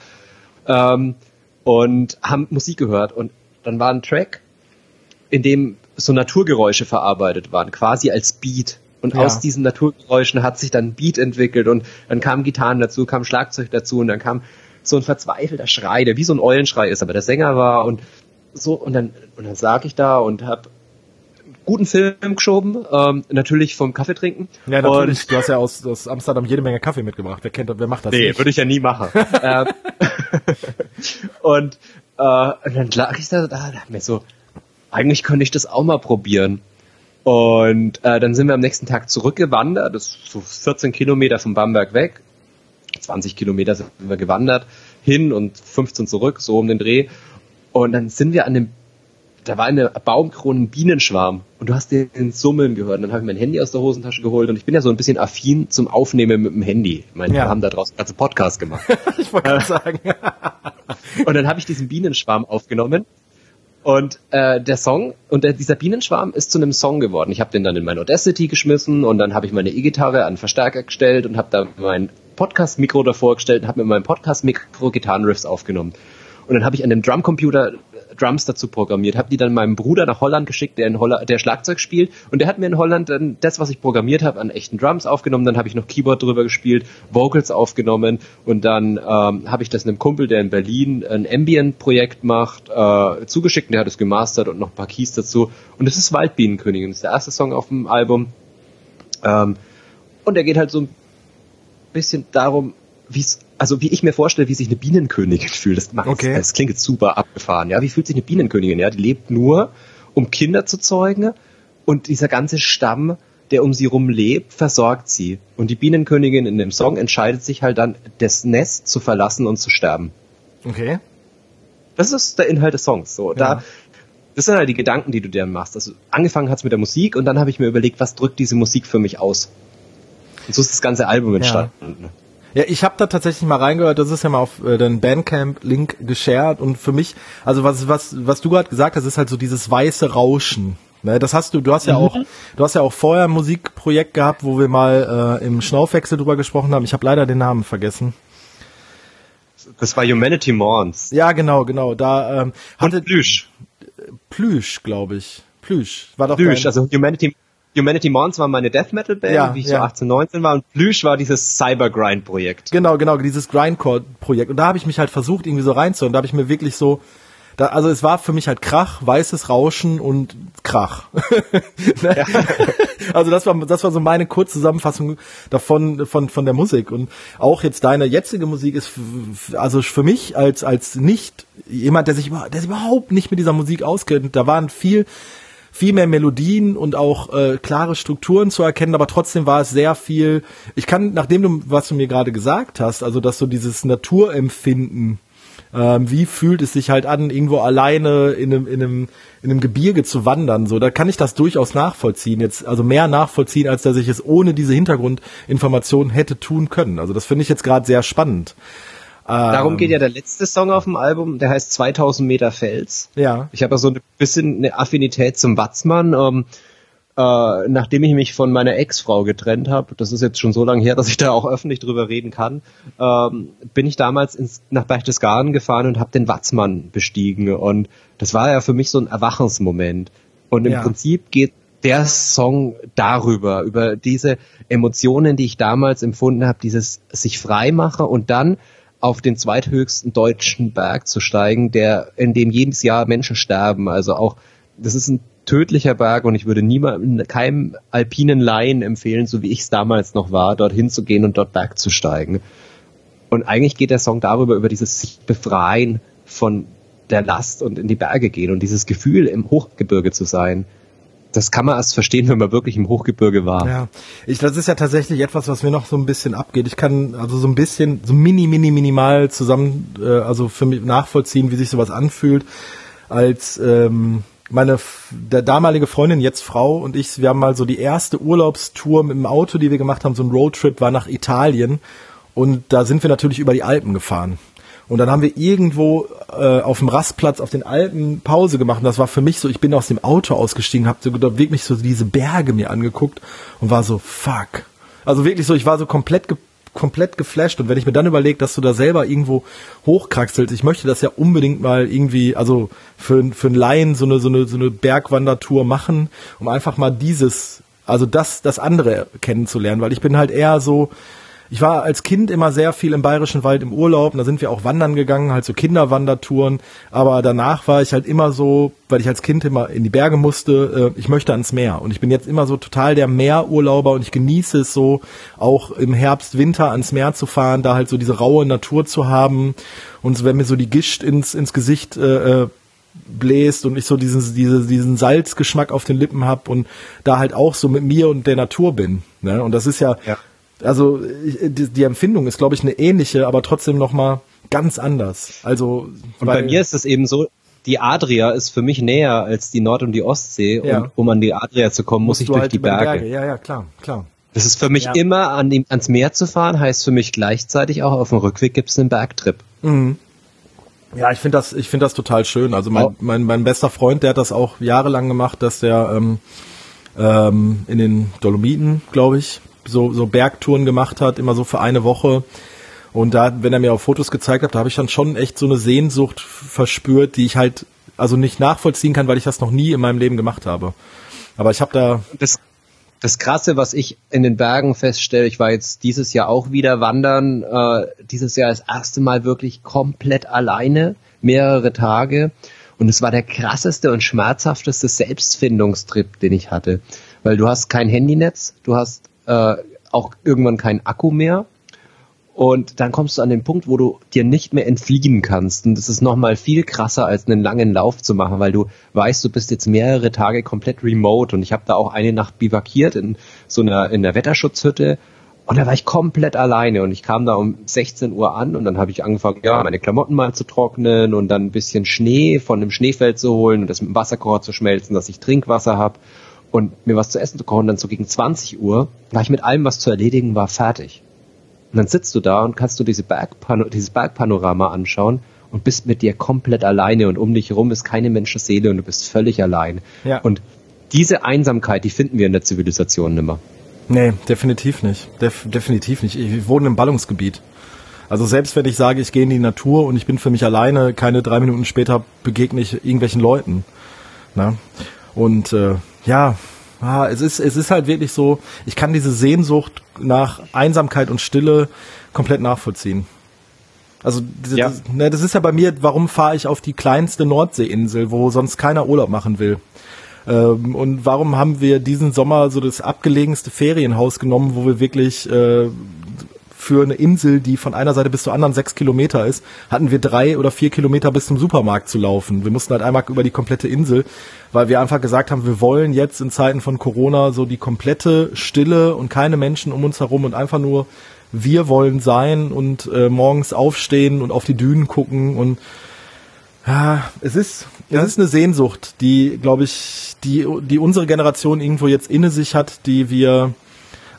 Ähm, und haben Musik gehört. Und dann war ein Track, in dem so Naturgeräusche verarbeitet waren, quasi als Beat. Und ja. aus diesen Naturgeräuschen hat sich dann ein Beat entwickelt und dann kamen Gitarren dazu, kam Schlagzeug dazu und dann kam so ein verzweifelter Schrei, der wie so ein Eulenschrei ist, aber der Sänger war und so und dann und dann sag ich da und hab guten Film geschoben, ähm, natürlich vom Kaffee trinken. Ja, natürlich. Und, du hast ja aus, aus Amsterdam jede Menge Kaffee mitgebracht. Wer kennt, wer macht das Nee, würde ich ja nie machen. ähm, und, äh, und dann lag ich da, da dachte mir so, eigentlich könnte ich das auch mal probieren. Und äh, dann sind wir am nächsten Tag zurückgewandert, das ist so 14 Kilometer von Bamberg weg. 20 Kilometer sind wir gewandert, hin und 15 zurück, so um den Dreh. Und dann sind wir an dem da war eine Baumkrone ein Bienenschwarm und du hast den Summeln gehört. Und dann habe ich mein Handy aus der Hosentasche geholt und ich bin ja so ein bisschen affin zum Aufnehmen mit dem Handy. Ich meine, ja. wir haben da draußen ganze Podcast gemacht. ich wollte gerade sagen. und dann habe ich diesen Bienenschwarm aufgenommen und äh, der Song und der, dieser Bienenschwarm ist zu einem Song geworden. Ich habe den dann in mein Audacity geschmissen und dann habe ich meine E-Gitarre an Verstärker gestellt und habe da mein Podcast-Mikro davor gestellt und habe mit meinem Podcast-Mikro Gitarrenriffs aufgenommen. Und dann habe ich an dem Drumcomputer Drums dazu programmiert, habe die dann meinem Bruder nach Holland geschickt, der in Holland, der Schlagzeug spielt. Und der hat mir in Holland dann das, was ich programmiert habe, an echten Drums aufgenommen, dann habe ich noch Keyboard drüber gespielt, Vocals aufgenommen. Und dann ähm, habe ich das einem Kumpel, der in Berlin ein Ambient-Projekt macht, äh, zugeschickt. Und der hat es gemastert und noch ein paar Keys dazu. Und es ist Waldbienenkönigin, das ist der erste Song auf dem Album. Ähm, und der geht halt so ein bisschen darum, wie es also wie ich mir vorstelle, wie sich eine Bienenkönigin fühlt. Das, macht, okay. das klingt jetzt super abgefahren. Ja, wie fühlt sich eine Bienenkönigin? Ja, die lebt nur, um Kinder zu zeugen und dieser ganze Stamm, der um sie rum lebt, versorgt sie. Und die Bienenkönigin in dem Song entscheidet sich halt dann, das Nest zu verlassen und zu sterben. Okay. Das ist der Inhalt des Songs. So, ja. da, das sind halt die Gedanken, die du dir machst. Also angefangen hat's mit der Musik und dann habe ich mir überlegt, was drückt diese Musik für mich aus? Und so ist das ganze Album entstanden. Ja. Ja, ich habe da tatsächlich mal reingehört, das ist ja mal auf äh, den Bandcamp-Link geshared und für mich, also was, was, was du gerade gesagt hast, ist halt so dieses weiße Rauschen. Ne, das hast du, du hast ja mhm. auch, du hast ja auch vorher ein Musikprojekt gehabt, wo wir mal äh, im Schnaufwechsel drüber gesprochen haben. Ich habe leider den Namen vergessen. Das war Humanity Mourns. Ja, genau, genau. Da ähm, hatte Plüsch. Plüsch, glaube ich. Plüsch. War doch Plüsch, also Humanity Humanity Mons war meine Death Metal Band, ja, wie ich ja. so 18, 19 war und Plüsch war dieses Cyber Grind Projekt. Genau, genau, dieses Grindcore Projekt und da habe ich mich halt versucht irgendwie so reinzuhören, da habe ich mir wirklich so da, also es war für mich halt Krach, weißes Rauschen und Krach. ja. Also das war das war so meine Kurzzusammenfassung davon von von der Musik und auch jetzt deine jetzige Musik ist also für mich als als nicht jemand, der sich der sich überhaupt nicht mit dieser Musik auskennt, da waren viel viel mehr Melodien und auch äh, klare Strukturen zu erkennen, aber trotzdem war es sehr viel. Ich kann, nachdem du, was du mir gerade gesagt hast, also dass so dieses Naturempfinden ähm, wie fühlt es sich halt an, irgendwo alleine in einem, in einem, in einem Gebirge zu wandern, so, da kann ich das durchaus nachvollziehen, jetzt, also mehr nachvollziehen, als dass ich es ohne diese Hintergrundinformationen hätte tun können. Also das finde ich jetzt gerade sehr spannend. Darum geht ja der letzte Song auf dem Album, der heißt 2000 Meter Fels. Ja. Ich habe ja so ein bisschen eine Affinität zum Watzmann. Ähm, äh, nachdem ich mich von meiner Ex-Frau getrennt habe, das ist jetzt schon so lange her, dass ich da auch öffentlich drüber reden kann, ähm, bin ich damals ins, nach Berchtesgaden gefahren und habe den Watzmann bestiegen. Und das war ja für mich so ein Erwachensmoment. Und im ja. Prinzip geht der Song darüber, über diese Emotionen, die ich damals empfunden habe, dieses sich frei mache und dann auf den zweithöchsten deutschen Berg zu steigen, der, in dem jedes Jahr Menschen sterben. Also auch, das ist ein tödlicher Berg und ich würde niemandem, keinem alpinen Laien empfehlen, so wie ich es damals noch war, dorthin zu gehen und dort bergzusteigen. Und eigentlich geht der Song darüber, über dieses befreien von der Last und in die Berge gehen und dieses Gefühl, im Hochgebirge zu sein. Das kann man erst verstehen, wenn man wirklich im Hochgebirge war. Ja, ich, das ist ja tatsächlich etwas, was mir noch so ein bisschen abgeht. Ich kann also so ein bisschen, so mini, mini, minimal zusammen, äh, also für mich nachvollziehen, wie sich sowas anfühlt, als ähm, meine der damalige Freundin, jetzt Frau und ich, wir haben mal so die erste Urlaubstour mit dem Auto, die wir gemacht haben, so ein Roadtrip war nach Italien und da sind wir natürlich über die Alpen gefahren. Und dann haben wir irgendwo äh, auf dem Rastplatz auf den Alpen Pause gemacht. Und das war für mich so, ich bin aus dem Auto ausgestiegen, habe so wirklich so diese Berge mir angeguckt und war so, fuck. Also wirklich so, ich war so komplett komplett geflasht. Und wenn ich mir dann überlege, dass du da selber irgendwo hochkraxelst, ich möchte das ja unbedingt mal irgendwie, also für, für einen Laien so eine, so eine, so eine Bergwandertour machen, um einfach mal dieses, also das, das andere kennenzulernen, weil ich bin halt eher so, ich war als Kind immer sehr viel im Bayerischen Wald im Urlaub und da sind wir auch wandern gegangen, halt so Kinderwandertouren. Aber danach war ich halt immer so, weil ich als Kind immer in die Berge musste, äh, ich möchte ans Meer. Und ich bin jetzt immer so total der Meerurlauber und ich genieße es so, auch im Herbst, Winter ans Meer zu fahren, da halt so diese raue Natur zu haben. Und wenn mir so die Gischt ins, ins Gesicht äh, äh bläst und ich so diesen, diese, diesen Salzgeschmack auf den Lippen hab und da halt auch so mit mir und der Natur bin. Ne? Und das ist ja, ja also die, die Empfindung ist, glaube ich, eine ähnliche, aber trotzdem noch mal ganz anders. Also und bei mir ist es eben so, die Adria ist für mich näher als die Nord- und die Ostsee. Ja. Und um an die Adria zu kommen, muss ich durch halt die Berge. Berge. Ja, ja, klar, klar. Das ist für mich ja. immer an dem, ans Meer zu fahren, heißt für mich gleichzeitig auch auf dem Rückweg gibt's einen Bergtrip. Mhm. Ja, ich finde das, ich finde das total schön. Also mein, mein, mein bester Freund, der hat das auch jahrelang gemacht, dass der ähm, ähm, in den Dolomiten, glaube ich, so, so Bergtouren gemacht hat, immer so für eine Woche. Und da, wenn er mir auch Fotos gezeigt hat, da habe ich dann schon echt so eine Sehnsucht verspürt, die ich halt also nicht nachvollziehen kann, weil ich das noch nie in meinem Leben gemacht habe. Aber ich habe da. Das, das Krasse, was ich in den Bergen feststelle, ich war jetzt dieses Jahr auch wieder wandern, äh, dieses Jahr das erste Mal wirklich komplett alleine, mehrere Tage. Und es war der krasseste und schmerzhafteste Selbstfindungstrip, den ich hatte. Weil du hast kein Handynetz, du hast äh, auch irgendwann kein Akku mehr. Und dann kommst du an den Punkt, wo du dir nicht mehr entfliehen kannst. Und das ist nochmal viel krasser, als einen langen Lauf zu machen, weil du weißt, du bist jetzt mehrere Tage komplett remote. Und ich habe da auch eine Nacht bivakiert in so einer, in der Wetterschutzhütte. Und da war ich komplett alleine und ich kam da um 16 Uhr an und dann habe ich angefangen, ja, meine Klamotten mal zu trocknen und dann ein bisschen Schnee von dem Schneefeld zu holen und das mit dem Wasserkocher zu schmelzen, dass ich Trinkwasser habe und mir was zu essen zu kochen, dann so gegen 20 Uhr, war ich mit allem, was zu erledigen war, fertig. Und dann sitzt du da und kannst du diese Bergpano dieses Bergpanorama anschauen und bist mit dir komplett alleine und um dich herum ist keine Menschenseele und du bist völlig allein. Ja. Und diese Einsamkeit, die finden wir in der Zivilisation nimmer. Nee, definitiv nicht. Def definitiv nicht. Ich wohne im Ballungsgebiet. Also selbst wenn ich sage, ich gehe in die Natur und ich bin für mich alleine, keine drei Minuten später begegne ich irgendwelchen Leuten. Na? Und äh, ja, ah, es ist, es ist halt wirklich so, ich kann diese Sehnsucht nach Einsamkeit und Stille komplett nachvollziehen. Also ja. das, ne, das ist ja bei mir, warum fahre ich auf die kleinste Nordseeinsel, wo sonst keiner Urlaub machen will? Ähm, und warum haben wir diesen Sommer so das abgelegenste Ferienhaus genommen, wo wir wirklich äh, für eine Insel, die von einer Seite bis zur anderen sechs Kilometer ist, hatten wir drei oder vier Kilometer bis zum Supermarkt zu laufen. Wir mussten halt einmal über die komplette Insel, weil wir einfach gesagt haben, wir wollen jetzt in Zeiten von Corona so die komplette Stille und keine Menschen um uns herum und einfach nur wir wollen sein und äh, morgens aufstehen und auf die Dünen gucken und ja, es ist, es ist eine Sehnsucht, die, glaube ich, die, die unsere Generation irgendwo jetzt inne sich hat, die wir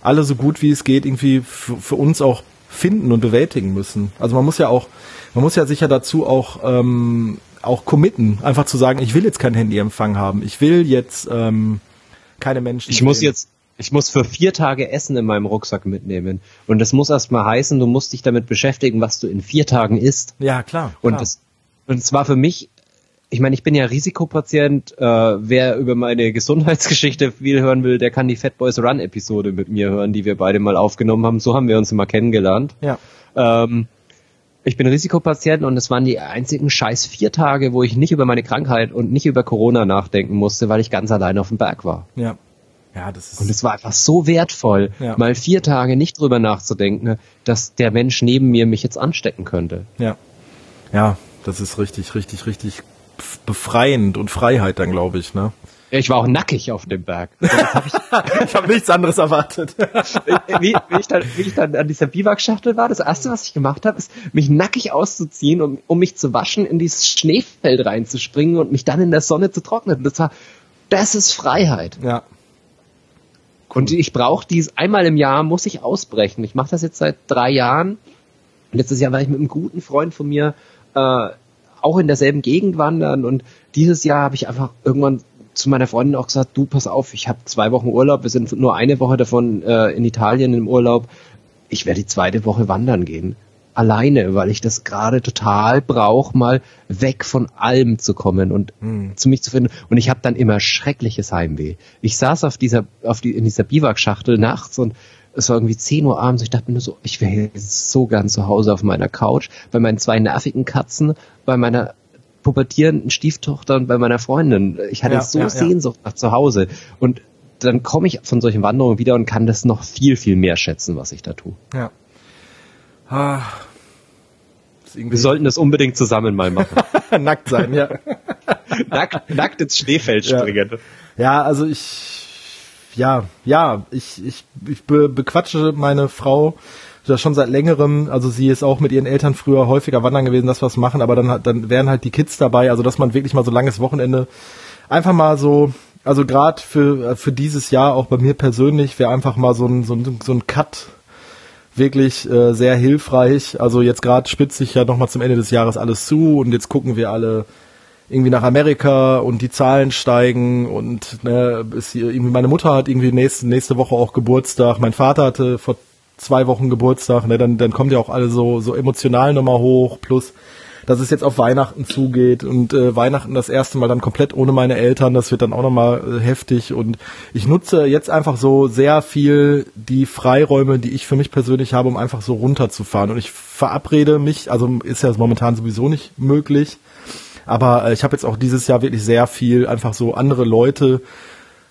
alle so gut wie es geht irgendwie für, uns auch finden und bewältigen müssen. Also man muss ja auch, man muss ja sicher dazu auch ähm, auch committen, einfach zu sagen, ich will jetzt kein Handyempfang haben, ich will jetzt ähm, keine Menschen. Ich muss jetzt, ich muss für vier Tage Essen in meinem Rucksack mitnehmen. Und das muss erstmal heißen, du musst dich damit beschäftigen, was du in vier Tagen isst. Ja, klar. Und klar. das, und es war für mich, ich meine, ich bin ja Risikopatient. Äh, wer über meine Gesundheitsgeschichte viel hören will, der kann die Fat Boys Run Episode mit mir hören, die wir beide mal aufgenommen haben. So haben wir uns immer kennengelernt. Ja. Ähm, ich bin Risikopatient und es waren die einzigen scheiß vier Tage, wo ich nicht über meine Krankheit und nicht über Corona nachdenken musste, weil ich ganz allein auf dem Berg war. Ja. Ja, das ist. Und es war einfach so wertvoll, Ja. mal vier Tage nicht drüber nachzudenken, dass der Mensch neben mir mich jetzt anstecken könnte. Ja. Ja, das ist richtig, richtig, richtig befreiend und Freiheit dann, glaube ich, ne? Ich war auch nackig auf dem Berg. Ich habe nichts anderes erwartet. wie, wie, ich dann, wie ich dann an dieser Biwakschachtel war, das erste, was ich gemacht habe, ist, mich nackig auszuziehen, um, um mich zu waschen, in dieses Schneefeld reinzuspringen und mich dann in der Sonne zu trocknen. Das war, das ist Freiheit. Ja. Und ich brauche dies einmal im Jahr, muss ich ausbrechen. Ich mache das jetzt seit drei Jahren. Letztes Jahr war ich mit einem guten Freund von mir äh, auch in derselben Gegend wandern und dieses Jahr habe ich einfach irgendwann zu meiner Freundin auch gesagt, du pass auf, ich habe zwei Wochen Urlaub, wir sind nur eine Woche davon äh, in Italien im Urlaub. Ich werde die zweite Woche wandern gehen. Alleine, weil ich das gerade total brauche, mal weg von allem zu kommen und zu mich zu finden. Und ich habe dann immer schreckliches Heimweh. Ich saß auf dieser, auf die, in dieser Biwakschachtel nachts und es war irgendwie 10 Uhr abends. Ich dachte mir nur so, ich wäre jetzt so gern zu Hause auf meiner Couch, bei meinen zwei nervigen Katzen, bei meiner pubertierenden Stieftochter und bei meiner Freundin. Ich hatte Ja, so ja, ja. Sehnsucht nach zu Hause. Und dann komme ich von solchen Wanderungen wieder und kann das noch viel, viel mehr schätzen, was ich da tue. Ja. Ah. Wir sollten das unbedingt zusammen mal machen. nackt sein, ja. nackt, nackt ins Schneefeld Ja. springen. Ja, also ich, ja, ja, ich, ich, ich be, bequatsche meine Frau das schon seit längerem. Also sie ist auch mit ihren Eltern früher häufiger wandern gewesen, dass wir was machen, aber dann, dann wären halt die Kids dabei. Also dass man wirklich mal so langes Wochenende einfach mal so, also gerade für, für dieses Jahr auch bei mir persönlich wäre einfach mal so ein, so ein, so ein Cut wirklich äh, sehr hilfreich. Also jetzt gerade spitzt sich ja nochmal zum Ende des Jahres alles zu und jetzt gucken wir alle irgendwie nach Amerika und die Zahlen steigen und ne, ist hier irgendwie meine Mutter hat irgendwie nächste, nächste Woche auch Geburtstag, mein Vater hatte vor zwei Wochen Geburtstag, ne, dann, dann kommt ja auch alle so, so emotional nochmal hoch, plus dass es jetzt auf Weihnachten zugeht und äh, Weihnachten das erste Mal dann komplett ohne meine Eltern, das wird dann auch nochmal äh, heftig und ich nutze jetzt einfach so sehr viel die Freiräume, die ich für mich persönlich habe, um einfach so runterzufahren und ich verabrede mich, also ist ja momentan sowieso nicht möglich, aber äh, ich habe jetzt auch dieses Jahr wirklich sehr viel einfach so andere Leute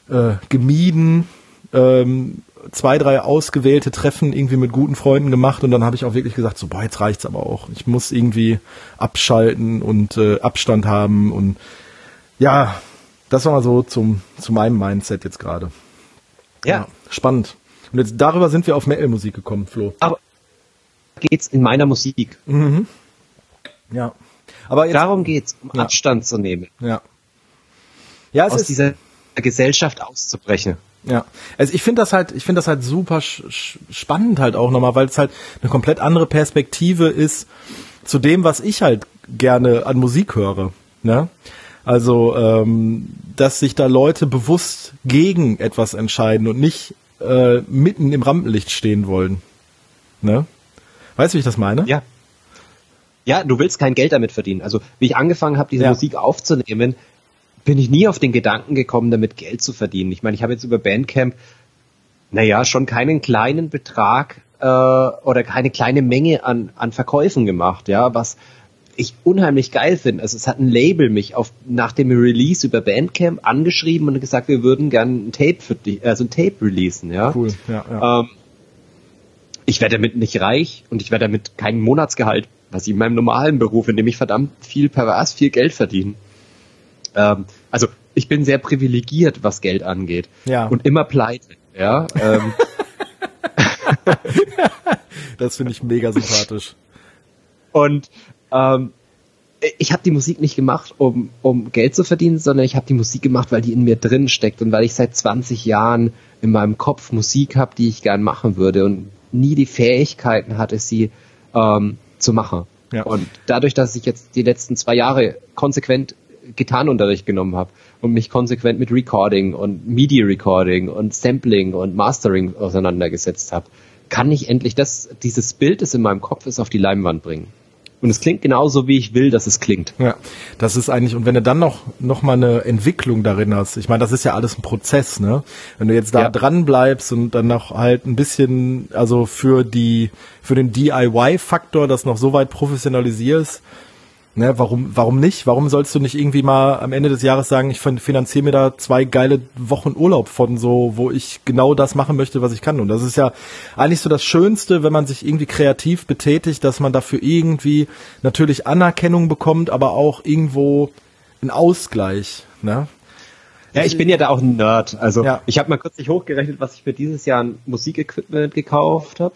äh, gemieden, ähm, zwei, drei ausgewählte Treffen irgendwie mit guten Freunden gemacht und dann habe ich auch wirklich gesagt, so boah, jetzt reicht's aber auch. Ich muss irgendwie abschalten und äh, Abstand haben und ja, das war mal so zum, zu meinem Mindset jetzt gerade. Spannend. Und jetzt darüber sind wir auf Metal-Musik gekommen, Flo. Aber geht's in meiner Musik. Ja. Aber jetzt, Darum geht's, um Ja. Abstand zu nehmen, ja. Ja, es aus ist, dieser Gesellschaft auszubrechen. Ja, also ich finde das halt, ich finde das halt super spannend halt auch nochmal, weil es halt eine komplett andere Perspektive ist zu dem, was ich halt gerne an Musik höre. Ne? Also, ähm, dass sich da Leute bewusst gegen etwas entscheiden und nicht äh, mitten im Rampenlicht stehen wollen. Ne? Weißt du, wie ich das meine? Ja. Ja, du willst kein Geld damit verdienen. Also, wie ich angefangen habe, diese Ja. Musik aufzunehmen, bin ich nie auf den Gedanken gekommen, damit Geld zu verdienen. Ich meine, ich habe jetzt über Bandcamp, naja, schon keinen kleinen Betrag äh, oder keine kleine Menge an, an Verkäufen gemacht, ja, was ich unheimlich geil finde. Also es hat ein Label mich auf nach dem Release über Bandcamp angeschrieben und gesagt, wir würden gerne ein Tape für dich, also ein Tape releasen, ja. Cool. Ja, ja. Ähm, ich werde damit nicht reich und ich werde damit kein Monatsgehalt, was ich in meinem normalen Beruf, in dem ich verdammt viel pervers viel Geld verdiene. Ähm, also ich bin sehr privilegiert, was Geld angeht. Ja. Und immer pleite. Ja. Ähm, das finde ich mega sympathisch. Und ähm, ich habe die Musik nicht gemacht, um, um Geld zu verdienen, sondern ich habe die Musik gemacht, weil die in mir drin steckt und weil ich seit 20 Jahren in meinem Kopf Musik habe, die ich gern machen würde und nie die Fähigkeiten hatte, sie ähm, zu machen. Ja. Und dadurch, dass ich jetzt die letzten zwei Jahre konsequent Gitarrenunterricht genommen habe und mich konsequent mit Recording und MIDI-Recording und Sampling und Mastering auseinandergesetzt habe, kann ich endlich das, dieses Bild, das in meinem Kopf ist, auf die Leinwand bringen. Und es klingt genauso, wie ich will, dass es klingt. Ja, das ist eigentlich, und wenn du dann noch, noch mal eine Entwicklung darin hast, ich meine, das ist ja alles ein Prozess, ne? Wenn du jetzt da ja. dran bleibst und dann noch halt ein bisschen, also für die, für den DIY-Faktor das noch so weit professionalisierst, Ne, warum, warum nicht? Warum sollst du nicht irgendwie mal am Ende des Jahres sagen, ich finanziere mir da zwei geile Wochen Urlaub von so, wo ich genau das machen möchte, was ich kann? Und das ist ja eigentlich so das Schönste, wenn man sich irgendwie kreativ betätigt, dass man dafür irgendwie natürlich Anerkennung bekommt, aber auch irgendwo einen Ausgleich. Ne? Ja, ich bin ja da auch ein Nerd. Also ja. ich habe mal kürzlich hochgerechnet, was ich für dieses Jahr an Musikequipment gekauft habe.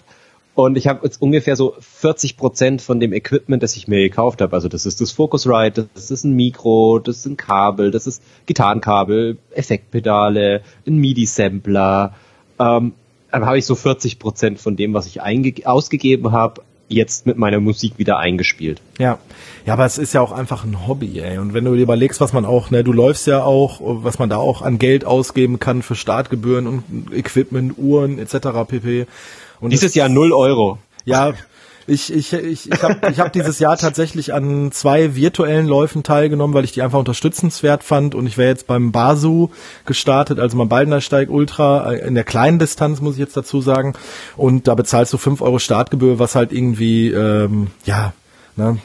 Und ich habe jetzt ungefähr so 40 Prozent von dem Equipment, das ich mir gekauft habe. Also das ist das Focusrite, das ist ein Mikro, das ist ein Kabel, das ist Gitarrenkabel, Effektpedale, ein MIDI-Sampler. Ähm, dann habe ich so 40 Prozent von dem, was ich ausgegeben habe, jetzt mit meiner Musik wieder eingespielt. Ja. Ja, aber es ist ja auch einfach ein Hobby, ey. Und wenn du dir überlegst, was man auch, ne, du läufst ja auch, was man da auch an Geld ausgeben kann für Startgebühren und Equipment, Uhren etc. pp. Und Dieses Jahr null Euro. Ja, ich, ich, ich, ich habe ich hab dieses Jahr tatsächlich an zwei virtuellen Läufen teilgenommen, weil ich die einfach unterstützenswert fand. Und ich wäre jetzt beim Basu gestartet, also beim Baldenersteig Ultra, äh, in der kleinen Distanz muss ich jetzt dazu sagen. Und da bezahlst du fünf Euro Startgebühr, was halt irgendwie, ähm, ja, ne,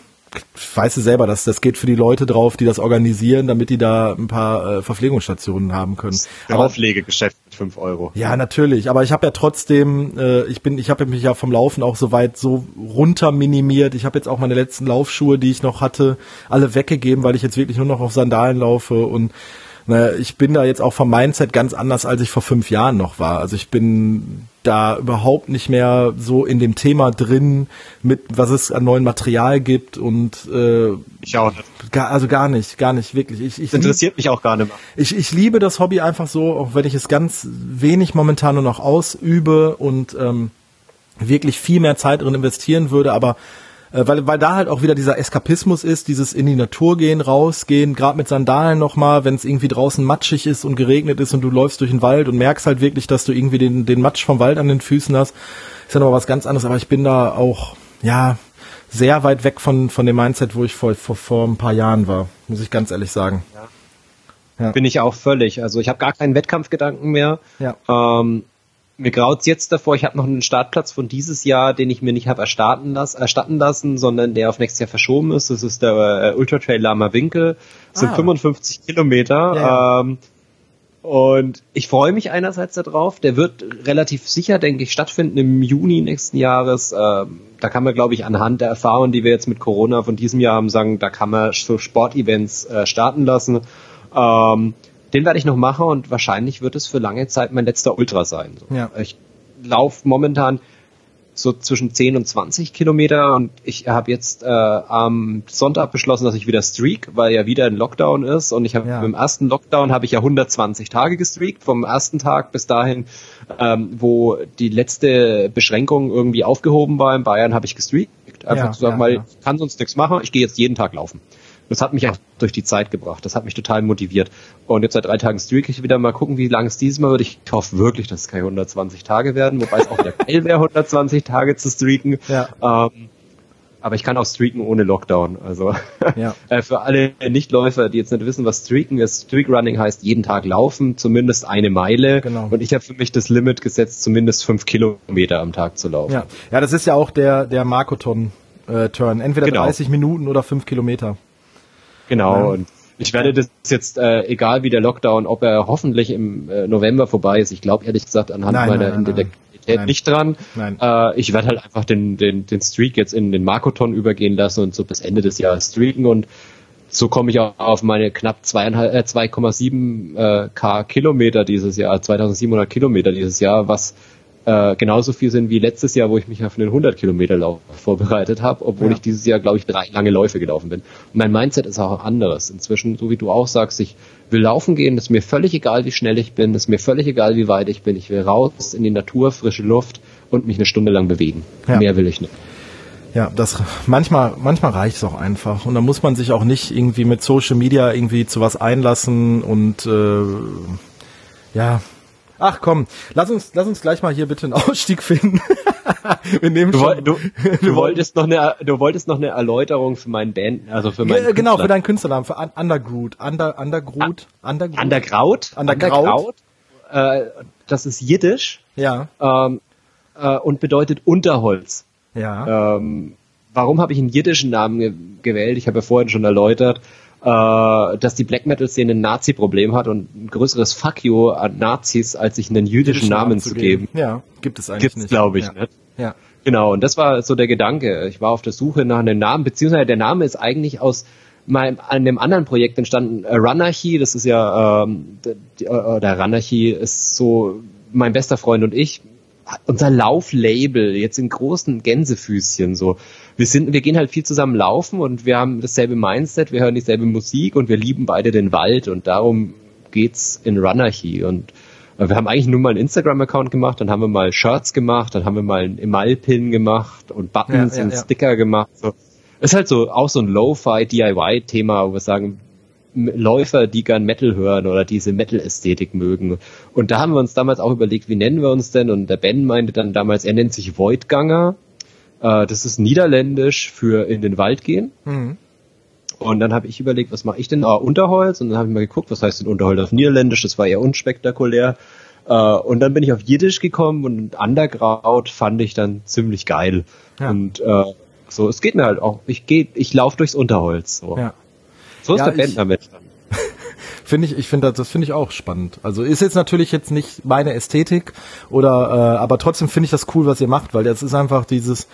weißt du selber, dass das geht für die Leute drauf, die das organisieren, damit die da ein paar äh, Verpflegungsstationen haben können. Auflegegeschäft mit fünf Euro. Ja, natürlich. Aber ich habe ja trotzdem, äh, ich bin, ich habe mich ja vom Laufen auch so weit so runter minimiert. Ich habe jetzt auch meine letzten Laufschuhe, die ich noch hatte, alle weggegeben, weil ich jetzt wirklich nur noch auf Sandalen laufe und naja, ich bin da jetzt auch vom Mindset ganz anders, als ich vor fünf Jahren noch war. Also ich bin da überhaupt nicht mehr so in dem Thema drin, mit was es an neuen Material gibt und äh, ich auch nicht. Gar, also gar nicht, gar nicht wirklich. Ich, ich das interessiert mich auch gar nicht mehr. Ich, ich liebe das Hobby einfach so, auch wenn ich es ganz wenig momentan nur noch ausübe und ähm, wirklich viel mehr Zeit drin investieren würde, aber weil, weil da halt auch wieder dieser Eskapismus ist, dieses in die Natur gehen, rausgehen, gerade mit Sandalen nochmal, wenn es irgendwie draußen matschig ist und geregnet ist und du läufst durch den Wald und merkst halt wirklich, dass du irgendwie den, den Matsch vom Wald an den Füßen hast, ist ja noch was ganz anderes, aber ich bin da auch, ja, sehr weit weg von, von dem Mindset, wo ich vor, vor, vor ein paar Jahren war, muss ich ganz ehrlich sagen. Ja. Ja. Bin ich auch völlig. Also ich habe gar keinen Wettkampfgedanken mehr. Ja. Ähm, mir graut's jetzt davor, ich habe noch einen Startplatz von dieses Jahr, den ich mir nicht habe erstatten, lassen, erstatten lassen, sondern der auf nächstes Jahr verschoben ist. Das ist der äh, Ultra Trail Lama Winkel. Das ah. sind 55 Kilometer. Ja, Ähm, und ich freue mich einerseits darauf. Der wird relativ sicher, denke ich, stattfinden im Juni nächsten Jahres. Ähm, da kann man, glaube ich, anhand der Erfahrungen, die wir jetzt mit Corona von diesem Jahr haben, sagen, da kann man so Sportevents äh, starten lassen. Ähm, den werde ich noch machen und wahrscheinlich wird es für lange Zeit mein letzter Ultra sein. Ja. Ich laufe momentan so zwischen 10 und 20 Kilometer und ich habe jetzt äh, am Sonntag beschlossen, dass ich wieder streak, weil ja wieder ein Lockdown ist und ich habe ja. im ersten Lockdown habe ich ja 120 Tage gestreakt, vom ersten Tag bis dahin, ähm, wo die letzte Beschränkung irgendwie aufgehoben war in Bayern, habe ich gestreakt. Einfach ja, zu sagen, ja, weil ich kann sonst nichts machen, ich gehe jetzt jeden Tag laufen. Das hat mich auch durch die Zeit gebracht. Das hat mich total motiviert. Und jetzt seit drei Tagen streak ich wieder mal gucken, wie lange es dieses Mal wird. Ich hoffe wirklich, dass es keine 120 Tage werden, wobei es auch wieder geil wäre, 120 Tage zu streaken. Ja. Ähm, aber ich kann auch streaken ohne Lockdown. Also ja. Äh, für alle Nichtläufer, die jetzt nicht wissen, was streaken ist, Streakrunning heißt jeden Tag laufen, zumindest eine Meile. Genau. Und ich habe für mich das Limit gesetzt, zumindest fünf Kilometer am Tag zu laufen. Ja, ja das ist ja auch der, der Markoton-Turn. Entweder genau. 30 Minuten oder fünf Kilometer. Genau, ja. und ich werde das jetzt, äh, egal wie der Lockdown, ob er hoffentlich im äh, November vorbei ist, ich glaube ehrlich gesagt anhand nein, meiner nein, Intellektualität Nein. nicht dran. Nein. Äh, ich werde halt einfach den, den, den Streak jetzt in den Markoton übergehen lassen und so bis Ende des Jahres streaken und so komme ich auch auf meine knapp 2,7 äh, K Kilometer dieses Jahr, 2700 Kilometer dieses Jahr, was äh, genauso viel sind wie letztes Jahr, wo ich mich auf einen 100 Kilometer Lauf vorbereitet habe, obwohl ja. ich dieses Jahr, glaube ich, drei lange Läufe gelaufen bin. Und mein Mindset ist auch anderes. Inzwischen, so wie du auch sagst, ich will laufen gehen, ist mir völlig egal, wie schnell ich bin, ist mir völlig egal, wie weit ich bin. Ich will raus in die Natur, frische Luft und mich eine Stunde lang bewegen. Ja. Mehr will ich nicht. Ja, das manchmal manchmal reicht es auch einfach und da muss man sich auch nicht irgendwie mit Social Media irgendwie zu was einlassen und äh, ja, Ach komm, lass uns, lass uns gleich mal hier bitte einen Ausstieg finden. Wir nehmen du, schon, du, du, wolltest noch eine, du wolltest noch eine Erläuterung für meinen Band, also für meinen Genau, Künstler. für deinen Künstlernamen, für Undergroot, Under, Undergroot, ah, Undergroot. Undergraut? Undergraut. Äh, das ist Jiddisch. Ja. Ähm, äh, und bedeutet Unterholz. Ja. Ähm, warum habe ich einen jiddischen Namen ge gewählt? Ich habe ja vorhin schon erläutert, dass die Black Metal Szene ein Nazi-Problem hat und ein größeres Fuck you an Nazis, als sich einen jüdischen Namen, Namen zu geben. Ja, gibt es eigentlich Gibt's, nicht. glaube ich, ja. nicht. Ja. Genau, und das war so der Gedanke. Ich war auf der Suche nach einem Namen, beziehungsweise der Name ist eigentlich aus meinem, an dem anderen Projekt entstanden. Äh, Runarchy, das ist ja, ähm, der, äh, der Runarchy ist so mein bester Freund und ich unser Lauflabel jetzt in großen Gänsefüßchen so. Wir sind, wir gehen halt viel zusammen laufen und wir haben dasselbe Mindset, wir hören dieselbe Musik und wir lieben beide den Wald und darum geht's in Runnerchy und äh, wir haben eigentlich nur mal einen Instagram-Account gemacht, dann haben wir mal Shirts gemacht, dann haben wir mal einen Emal-Pin gemacht und Buttons ja, ja, und ja. Sticker gemacht. So. Ist halt so auch so ein Lo-Fi DIY-Thema, wo wir sagen, Läufer, die gern Metal hören oder diese Metal-Ästhetik mögen. Und da haben wir uns damals auch überlegt, wie nennen wir uns denn? Und der Ben meinte dann damals, er nennt sich Voidganger. Äh, das ist niederländisch für in den Wald gehen. Mhm. Und dann habe ich überlegt, was mache ich denn? Ah, Unterholz. Und dann habe ich mal geguckt, was heißt denn Unterholz auf Niederländisch? Das war eher unspektakulär. Äh, und dann bin ich auf Jiddisch gekommen und Underground fand ich dann ziemlich geil. Ja. Und äh, so, es geht mir halt auch. Ich gehe, ich laufe durchs Unterholz. So. Ja. So ist ja, der Bändnermensch dann. Finde ich, ich finde das, das finde ich auch spannend. Also ist jetzt natürlich jetzt nicht meine Ästhetik oder, äh, aber trotzdem finde ich das cool, was ihr macht, weil das ist einfach dieses,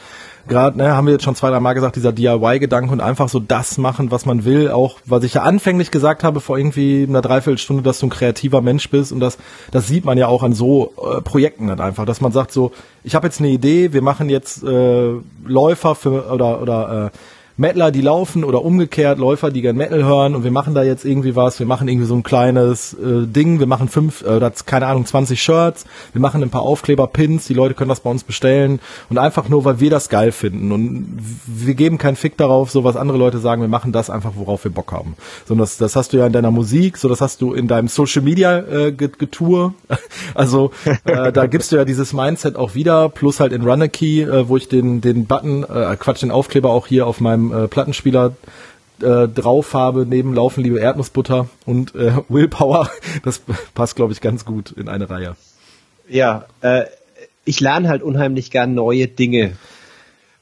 gerade, ne, haben wir jetzt schon zwei, drei Mal gesagt, dieser DIY-Gedanke und einfach so das machen, was man will, auch was ich ja anfänglich gesagt habe vor irgendwie einer Dreiviertelstunde, dass du ein kreativer Mensch bist und das, das sieht man ja auch an so äh, Projekten halt einfach, dass man sagt so, ich habe jetzt eine Idee, wir machen jetzt äh, Läufer für oder oder äh, Metaler, die laufen oder umgekehrt Läufer, die gern Metal hören und wir machen da jetzt irgendwie was, wir machen irgendwie so ein kleines äh, Ding, wir machen fünf, äh, oder keine Ahnung, 20 Shirts, wir machen ein paar Aufkleber, Pins, die Leute können das bei uns bestellen. Und einfach nur, weil wir das geil finden. Und wir geben keinen Fick darauf, so was andere Leute sagen, wir machen das einfach, worauf wir Bock haben. So, das, das hast du ja in deiner Musik, so das hast du in deinem Social Media äh, Getue, also äh, da gibst du ja dieses Mindset auch wieder, plus halt in Runner Key, äh, wo ich den, den Button, äh, Quatsch, den Aufkleber auch hier auf meinem äh, Plattenspieler äh, drauf habe, neben Laufen liebe Erdnussbutter und äh, Willpower. Das passt, glaube ich, ganz gut in eine Reihe. Ja, äh, ich lerne halt unheimlich gern neue Dinge.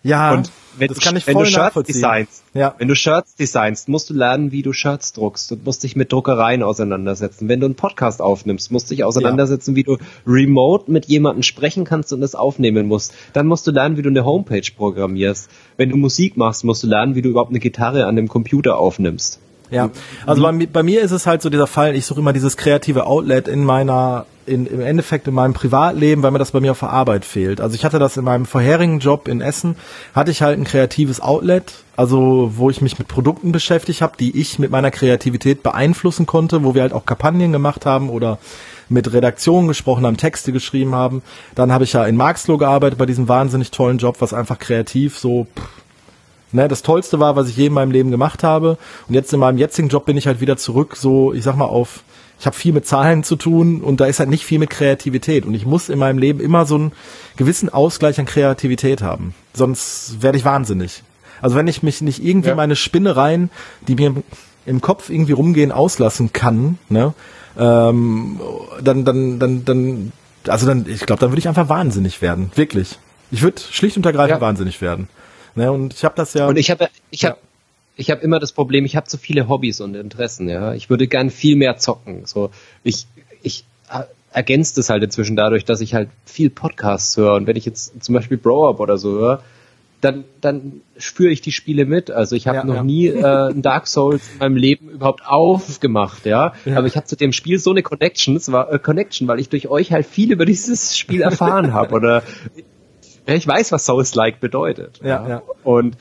Ja. Und wenn das du, kann ich voll wenn du Shirts designst, ja. wenn du Shirts designst, musst du lernen, wie du Shirts druckst. Du musst dich mit Druckereien auseinandersetzen. Wenn du einen Podcast aufnimmst, musst du dich auseinandersetzen, ja. wie du remote mit jemandem sprechen kannst und es aufnehmen musst. Dann musst du lernen, wie du eine Homepage programmierst. Wenn du Musik machst, musst du lernen, wie du überhaupt eine Gitarre an dem Computer aufnimmst. Ja, also bei, bei, mir ist es halt so dieser Fall, ich suche immer dieses kreative Outlet in meiner in, im Endeffekt in meinem Privatleben, weil mir das bei mir auf der Arbeit fehlt. Also ich hatte das in meinem vorherigen Job in Essen, hatte ich halt ein kreatives Outlet, also wo ich mich mit Produkten beschäftigt habe, die ich mit meiner Kreativität beeinflussen konnte, wo wir halt auch Kampagnen gemacht haben oder mit Redaktionen gesprochen haben, Texte geschrieben haben. Dann habe ich ja in Marxloh gearbeitet bei diesem wahnsinnig tollen Job, was einfach kreativ so pff, ne, das Tollste war, was ich je in meinem Leben gemacht habe. Und jetzt in meinem jetzigen Job bin ich halt wieder zurück, so, ich sag mal, auf ich habe viel mit Zahlen zu tun und da ist halt nicht viel mit Kreativität. Und ich muss in meinem Leben immer so einen gewissen Ausgleich an Kreativität haben. Sonst werde ich wahnsinnig. Also wenn ich mich nicht irgendwie ja. meine Spinnereien, die mir im Kopf irgendwie rumgehen, auslassen kann, ne, ähm, dann, dann, dann, dann, also dann, ich glaube, dann würde ich einfach wahnsinnig werden. Wirklich. Ich würde schlicht und ergreifend ja. wahnsinnig werden. Ne, und ich habe das ja. Und ich habe, ich habe, ja ich habe immer das Problem, ich habe zu viele Hobbys und Interessen, ja. Ich würde gern viel mehr zocken. So, ich, ich ergänzt es halt inzwischen dadurch, dass ich halt viel Podcasts höre. Und wenn ich jetzt zum Beispiel Bro Up oder so höre, dann, dann spüre ich die Spiele mit. Also ich habe Ja, noch ja. nie äh, ein Dark Souls in meinem Leben überhaupt aufgemacht, ja. Ja. Aber ich habe zu dem Spiel so eine Connection, es war, äh, Connection, weil ich durch euch halt viel über dieses Spiel erfahren habe. Oder ich weiß, was Souls-like bedeutet. Ja, ja. Und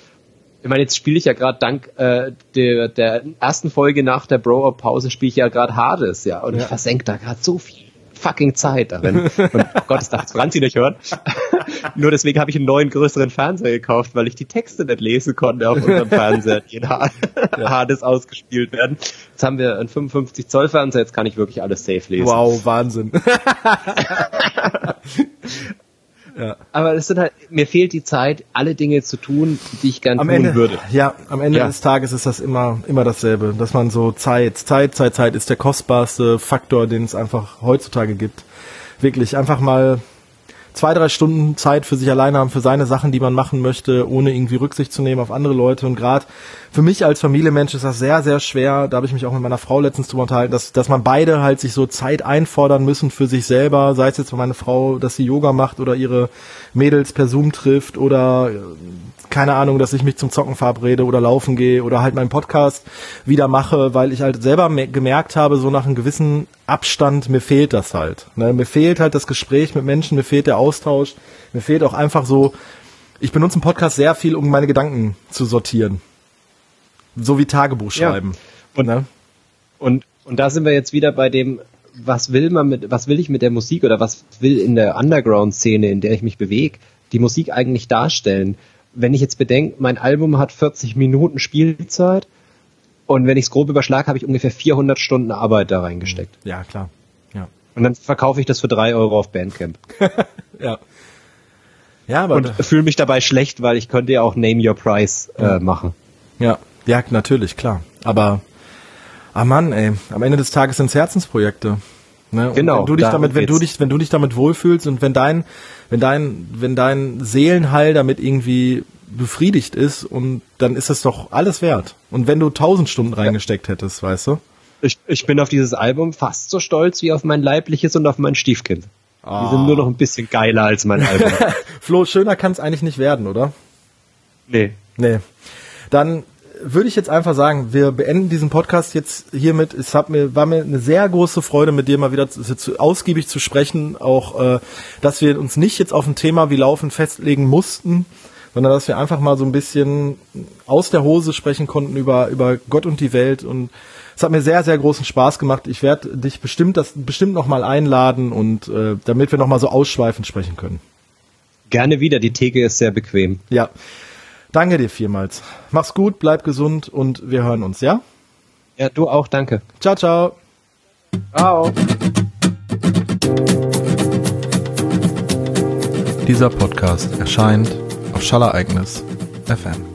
ich meine, jetzt spiele ich ja gerade dank äh, der, der ersten Folge nach der Bro-Up-Pause spiele ich ja gerade Hades, ja. Und ich Ja. versenke da gerade so viel fucking Zeit darin. Und oh Gott, das darf Franzi nicht hören. Nur deswegen habe ich einen neuen, größeren Fernseher gekauft, weil ich die Texte nicht lesen konnte auf unserem Fernseher, die in Ha- Hades ausgespielt werden. Jetzt haben wir einen 55 Zoll Fernseher, jetzt kann ich wirklich alles safe lesen. Wow, Wahnsinn. Aber es sind halt, mir fehlt die Zeit, alle Dinge zu tun, die ich gern am tun Ende, würde. ja, am Ende Ja. des Tages ist das immer, immer dasselbe, dass man so Zeit, Zeit, Zeit, Zeit ist der kostbarste Faktor, den es einfach heutzutage gibt. Wirklich einfach mal zwei, drei Stunden Zeit für sich alleine haben, für seine Sachen, die man machen möchte, ohne irgendwie Rücksicht zu nehmen auf andere Leute. Und gerade für mich als Familienmensch ist das sehr, sehr schwer. Da habe ich mich auch mit meiner Frau letztens drüber unterhalten, dass, dass man beide halt sich so Zeit einfordern müssen für sich selber, sei es jetzt meine Frau, dass sie Yoga macht oder ihre Mädels per Zoom trifft oder äh, keine Ahnung, dass ich mich zum Zocken verabrede oder laufen gehe oder halt meinen Podcast wieder mache, weil ich halt selber me- gemerkt habe, so nach einem gewissen Abstand, mir fehlt das halt. Ne? Mir fehlt halt das Gespräch mit Menschen, mir fehlt der Austausch, mir fehlt auch einfach so, ich benutze einen Podcast sehr viel, um meine Gedanken zu sortieren. So wie Tagebuch Ja. schreiben. Und- ne? Und, und da sind wir jetzt wieder bei dem, was will man mit, was will ich mit der Musik oder was will in der Underground-Szene, in der ich mich bewege, die Musik eigentlich darstellen? Wenn ich jetzt bedenke, mein Album hat 40 Minuten Spielzeit und wenn ich es grob überschlage, habe ich ungefähr 400 Stunden Arbeit da reingesteckt. Ja, klar. Ja. Und dann verkaufe ich das für drei Euro auf Bandcamp. Ja. Ja, aber Und fühle mich dabei schlecht, weil ich könnte ja auch Name Your Price äh, machen. Ja, ja, natürlich, klar. Aber, ah Mann, ey, am Ende des Tages sind's Herzensprojekte. Ne? Und Genau, Wenn du dich damit, wenn du dich, wenn du dich damit wohlfühlst und wenn dein, wenn dein, wenn dein Seelenheil damit irgendwie befriedigt ist und dann ist es doch alles wert. Und wenn du tausend Stunden reingesteckt hättest, weißt du? Ich, ich bin auf dieses Album fast so stolz wie auf mein leibliches und auf mein Stiefkind. Ah. Die sind nur noch ein bisschen geiler als mein Album. Flo, schöner kann's eigentlich nicht werden, oder? nee. Nee. Dann würde ich jetzt einfach sagen, wir beenden diesen Podcast jetzt hiermit. Es hat mir, war mir eine sehr große Freude, mit dir mal wieder zu, zu, ausgiebig zu sprechen. Auch, äh, dass wir uns nicht jetzt auf ein Thema wie Laufen festlegen mussten, sondern dass wir einfach mal so ein bisschen aus der Hose sprechen konnten über, über Gott und die Welt. Und es hat mir sehr, sehr großen Spaß gemacht. Ich werde dich bestimmt das bestimmt noch mal einladen und äh, damit wir noch mal so ausschweifend sprechen können. Gerne wieder, die Theke ist sehr bequem. Ja. Danke dir vielmals. Mach's gut, bleib gesund und wir hören uns, ja? Ja, du auch, danke. Ciao, ciao. Ciao. Dieser Podcast erscheint auf Schallereignis FM.